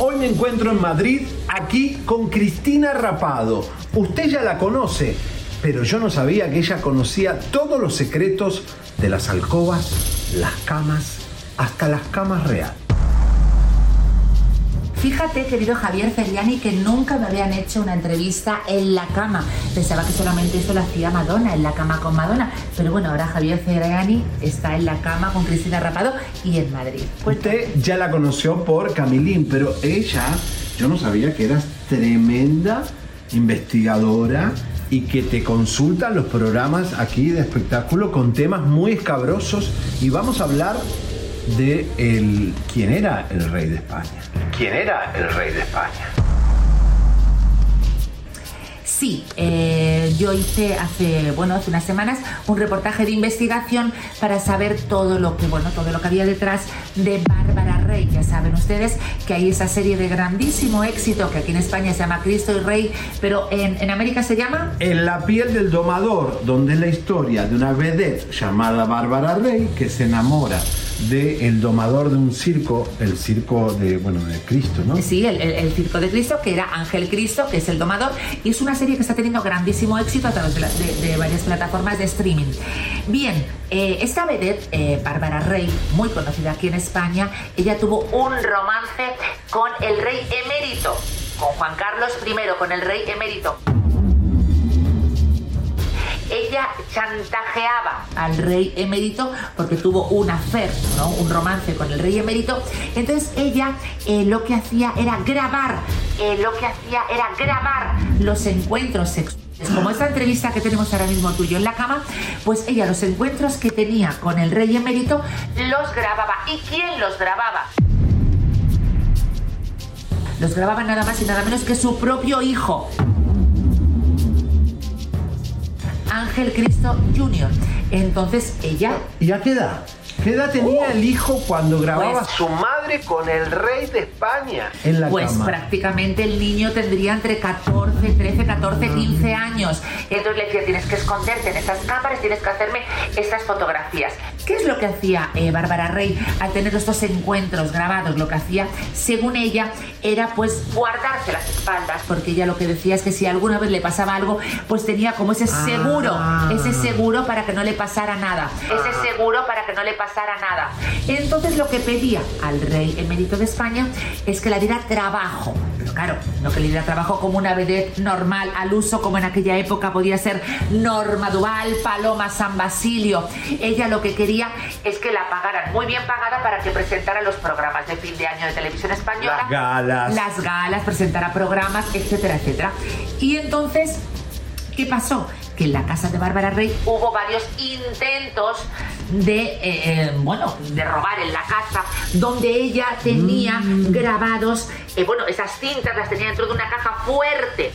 Hoy me encuentro en Madrid, aquí con Cristina Rapado. Usted ya la conoce, pero yo no sabía que ella conocía todos los secretos de las alcobas, las camas, hasta las camas reales. Fíjate, querido Javier Feriani, que nunca me habían hecho una entrevista en la cama. Pensaba que solamente eso lo hacía Madonna, en la cama con Madonna. Pero bueno, ahora Javier Feriani está en la cama con Cristina Rapado y en Madrid. Usted ya la conoció por Camilín, pero ella, yo no sabía que eras tremenda investigadora y que te consultan los programas aquí de espectáculo con temas muy escabrosos y vamos a hablar de el, quién era el rey de España. ¿Quién era el rey de España? Sí, eh, yo hice hace, bueno, hace unas semanas un reportaje de investigación para saber todo lo que, bueno, todo lo que había detrás de Bárbara Rey. Ya saben ustedes que hay esa serie de grandísimo éxito que aquí en España se llama Cristo y Rey, pero en, en América se llama... En la piel del domador, donde es la historia de una vedette llamada Bárbara Rey que se enamora de el domador de un circo, el circo de, bueno, de Cristo, ¿no? Sí, el, el- Circo de Cristo, que era Ángel Cristo, que es el domador, y es una serie que está teniendo grandísimo éxito a través de varias plataformas de streaming. Bien, eh, esta vedette, eh, Bárbara Rey, muy conocida aquí en España, ella tuvo un romance con el rey emérito, con Juan Carlos I, con el rey emérito. Ella chantajeaba al rey emérito porque tuvo un affair, ¿no? un romance con el rey emérito. Entonces ella eh, lo que hacía era grabar, eh, lo que hacía era grabar los encuentros sexuales. Como esta entrevista que tenemos ahora mismo tú y yo en la cama, pues ella los encuentros que tenía con el rey emérito los grababa. ¿Y quién los grababa? Los grababa nada más y nada menos que su propio hijo. Ángel Cristo Jr. Entonces ella ¿Y a qué edad? ¿Qué edad tenía el hijo cuando grababa Pues- su madre con el rey de España en la Pues cama? prácticamente el niño tendría entre 14, 13, 14, 15 años. Entonces le decía, tienes que esconderte en estas cámaras, tienes que hacerme estas fotografías. ¿Qué es lo que hacía eh, Bárbara Rey al tener estos encuentros grabados? Lo que hacía, según ella, era pues guardarse las espaldas, porque ella lo que decía es que si alguna vez le pasaba algo, pues tenía como ese seguro, Ah. ese seguro para que no le pasara nada, ese seguro para que no le pasara nada. Entonces lo que pedía al rey emérito de España es que le diera trabajo. Pero claro, no que le diera trabajo como una vedette normal, al uso como en aquella época podía ser Norma Duval, Paloma San Basilio. Ella lo que quería es que la pagaran muy bien pagada para que presentara los programas de fin de año de televisión española. Las galas. Las galas, presentara programas, etcétera, etcétera. Y entonces ¿Qué pasó? Que en la casa de Bárbara Rey hubo varios intentos de, eh, eh, bueno, de robar en la casa, donde ella tenía grabados, eh, bueno, esas cintas las tenía dentro de una caja fuerte.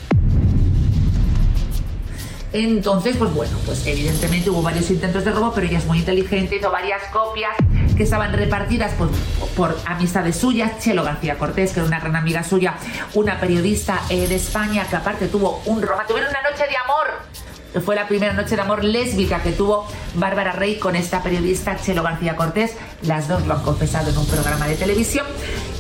Entonces, pues bueno, pues evidentemente hubo varios intentos de robo, pero ella es muy inteligente, hizo varias copias que estaban repartidas por, por amistades suyas, Chelo García Cortés, que era una gran amiga suya, una periodista eh, de España que aparte tuvo un romance, tuvieron una noche de amor. Fue la primera noche de amor lésbica que tuvo Bárbara Rey con esta periodista Chelo García Cortés. Las dos lo han confesado en un programa de televisión.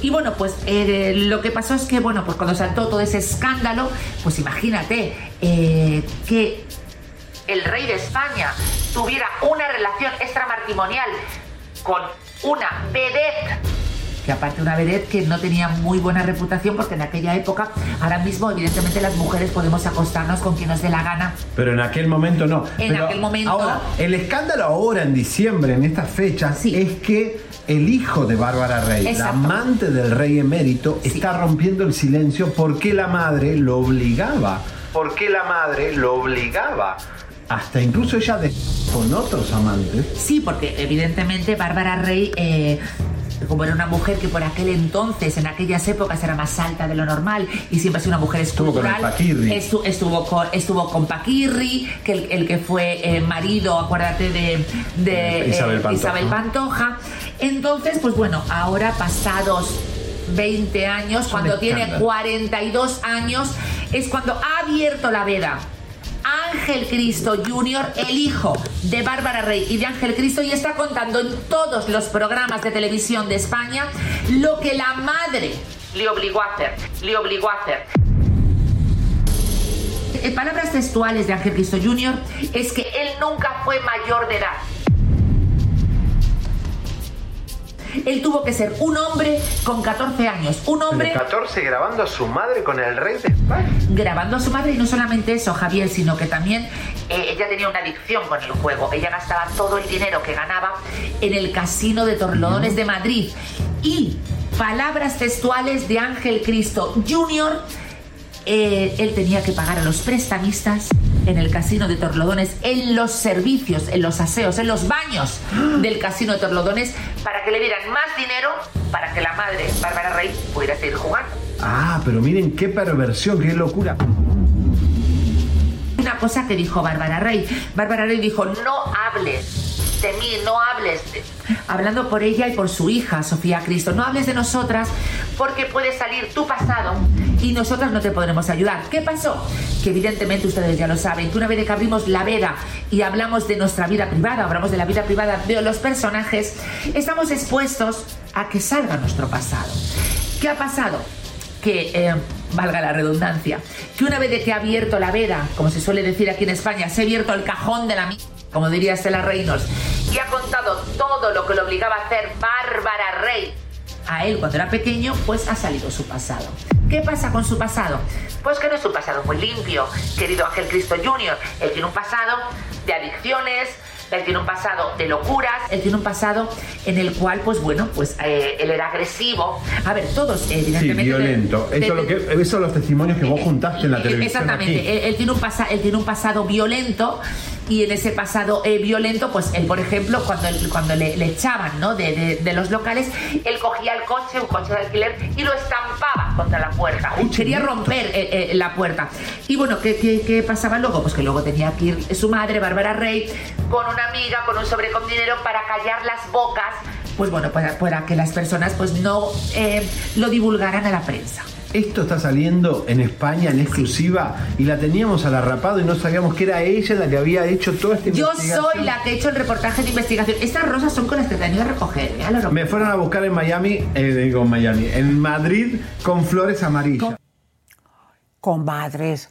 Y bueno, pues eh, lo que pasó es que, bueno, pues cuando saltó todo ese escándalo, pues imagínate eh, que el rey de España tuviera una relación extramatrimonial con una vedette que aparte una vedette que no tenía muy buena reputación porque en aquella época, ahora mismo evidentemente las mujeres podemos acostarnos con quien nos dé la gana. Pero en aquel momento no. En Pero aquel momento- Ahora, el escándalo ahora en diciembre, en estas fechas, es que el hijo de Bárbara Rey, Exacto. la amante del rey emérito, está rompiendo el silencio porque la madre lo obligaba. Porque la madre lo obligaba. Hasta incluso ella de con otros amantes. Sí, porque evidentemente Bárbara Rey, eh, como era una mujer que por aquel entonces, en aquellas épocas, era más alta de lo normal y siempre ha sido una mujer Estuvo con escultural, estu- estuvo, con, estuvo con Paquirri, que el, el que fue eh, marido, acuérdate, de, de Eh, Isabel eh, Pantoja. Isabel Pantoja. Entonces, pues bueno, ahora pasados 20 años, cuando tiene escándalo. 42 años, es cuando ha abierto la veda. Ángel Cristo Jr., el hijo de Bárbara Rey y de Ángel Cristo, y está contando en todos los programas de televisión de España lo que la madre le obligó a hacer. Le obligó a hacer. En palabras textuales de Ángel Cristo Jr., es que él nunca fue mayor de edad. Él tuvo que ser un hombre con 14 años. Un hombre 14 grabando a su madre con el rey de España. grabando a su madre y no solamente eso, Javier, sino que también eh, ella tenía una adicción con el juego. Ella gastaba todo el dinero que ganaba en el casino de Torlodones de Madrid. Y palabras textuales de Ángel Cristo Jr., eh, él tenía que pagar a los prestamistas en el casino de Torlodones, en los servicios, en los aseos, en los baños del casino de Torlodones, para que le dieran más dinero para que la madre, Bárbara Rey, pudiera seguir jugando. Ah, pero miren qué perversión, qué locura. Una cosa que dijo Bárbara Rey. Bárbara Rey dijo, no hables de mí, no hables de... hablando por ella y por su hija, Sofía Cristo. No hables de nosotras porque puede salir tu pasado y nosotras no te podremos ayudar. ¿Qué pasó? Que evidentemente ustedes ya lo saben, que una vez que abrimos la veda y hablamos de nuestra vida privada, hablamos de la vida privada de los personajes, estamos expuestos a que salga nuestro pasado. ¿Qué ha pasado? Que, eh, valga la redundancia, que una vez que ha abierto la veda, como se suele decir aquí en España, se ha abierto el cajón de la mi- como diría Estela Reynolds, y ha contado todo lo que le obligaba a hacer Bárbara Rey a él cuando era pequeño, pues ha salido su pasado. ¿Qué pasa con su pasado? Pues que no es un pasado muy limpio, querido Ángel Cristo Jr. Él tiene un pasado de adicciones, él tiene un pasado de locuras, él tiene un pasado en el cual, pues bueno, pues eh, él era agresivo. A ver, todos, Sí, evidentemente. violento. de- Eso, es lo que, eso son los testimonios que vos juntaste en la televisión. Exactamente, aquí. él, él tiene un pasa- él tiene un pasado violento y en ese pasado eh, violento, pues él, por ejemplo, cuando, cuando le, le echaban ¿no? de, de- de los locales, él cogía el coche, un coche de alquiler, y lo estampaba contra la puerta. Quería romper eh, eh, la puerta. Y bueno, ¿qué, qué, qué pasaba luego? Pues que luego tenía que ir su madre, Bárbara Rey, con una amiga, con un sobre con dinero para callar las bocas, pues bueno, para, para que las personas pues no lo divulgaran a la prensa. Esto está saliendo en España en exclusiva y la teníamos alarrapado y no sabíamos que era ella la que había hecho toda esta Yo soy la que he hecho el reportaje de investigación. Estas rosas son con las que te han ido a recoger. ¿eh? Me fueron a buscar en Miami, eh, digo en Miami, en Madrid con flores amarillas. Comadres,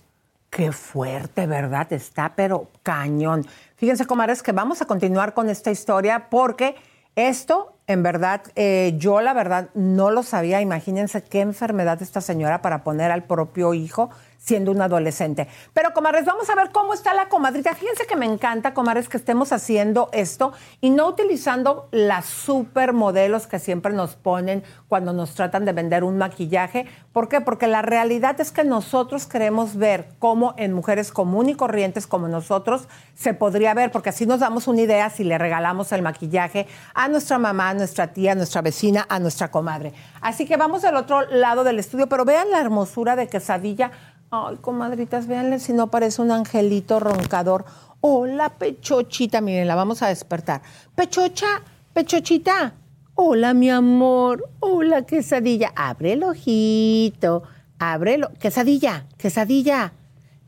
qué fuerte, ¿verdad? Está, pero cañón. Fíjense, comadres, que vamos a continuar con esta historia porque esto, en verdad, eh, yo la verdad no lo sabía. Imagínense qué enfermedad esta señora para poner al propio hijo siendo un adolescente. Pero, comadres, vamos a ver cómo está la comadrita. Fíjense que me encanta, comadres, que estemos haciendo esto y no utilizando las supermodelos que siempre nos ponen cuando nos tratan de vender un maquillaje. ¿Por qué? Porque la realidad es que nosotros queremos ver cómo en mujeres común y corrientes como nosotros se podría ver, porque así nos damos una idea si le regalamos el maquillaje a nuestra mamá, a nuestra tía, a nuestra vecina, a nuestra comadre. Así que vamos al otro lado del estudio, pero vean la hermosura de quesadilla. Ay, comadritas, véanle si no parece un angelito roncador. Hola, Pechochita, miren, la vamos a despertar. Pechocha, Pechochita. Hola, mi amor. Hola, quesadilla. Abre el ojito. Ábrelo. Quesadilla, quesadilla.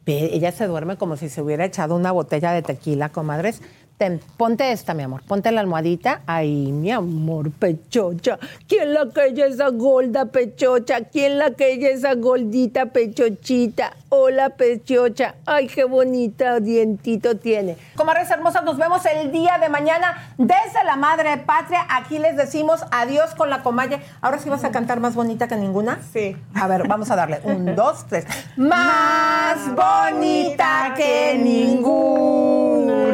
Ella se duerme como si se hubiera echado una botella de tequila, comadres. Ten, ponte esta, mi amor. Ponte la almohadita. Ay, mi amor, pechocha. ¿Quién la que ella esa gorda pechocha? ¿Quién la que ella esa gordita pechochita? Hola, pechocha. Ay, qué bonita dientito tiene. Comadres hermosas, nos vemos el día de mañana desde la Madre Patria. Aquí les decimos adiós con la comalle. Ahora sí vas a cantar más bonita que ninguna. Sí. A ver, vamos a darle. Un, dos, tres. Más bonita que ninguna.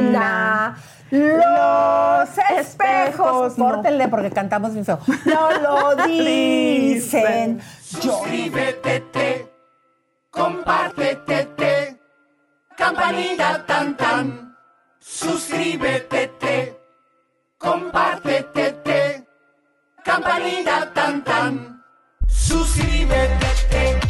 Los espejos. Córtenle porque cantamos bien feo. No lo dicen. Suscríbete, compártete, campanita tan tan. Suscríbete, compártete, campanita tan tan. Suscríbete, suscríbete,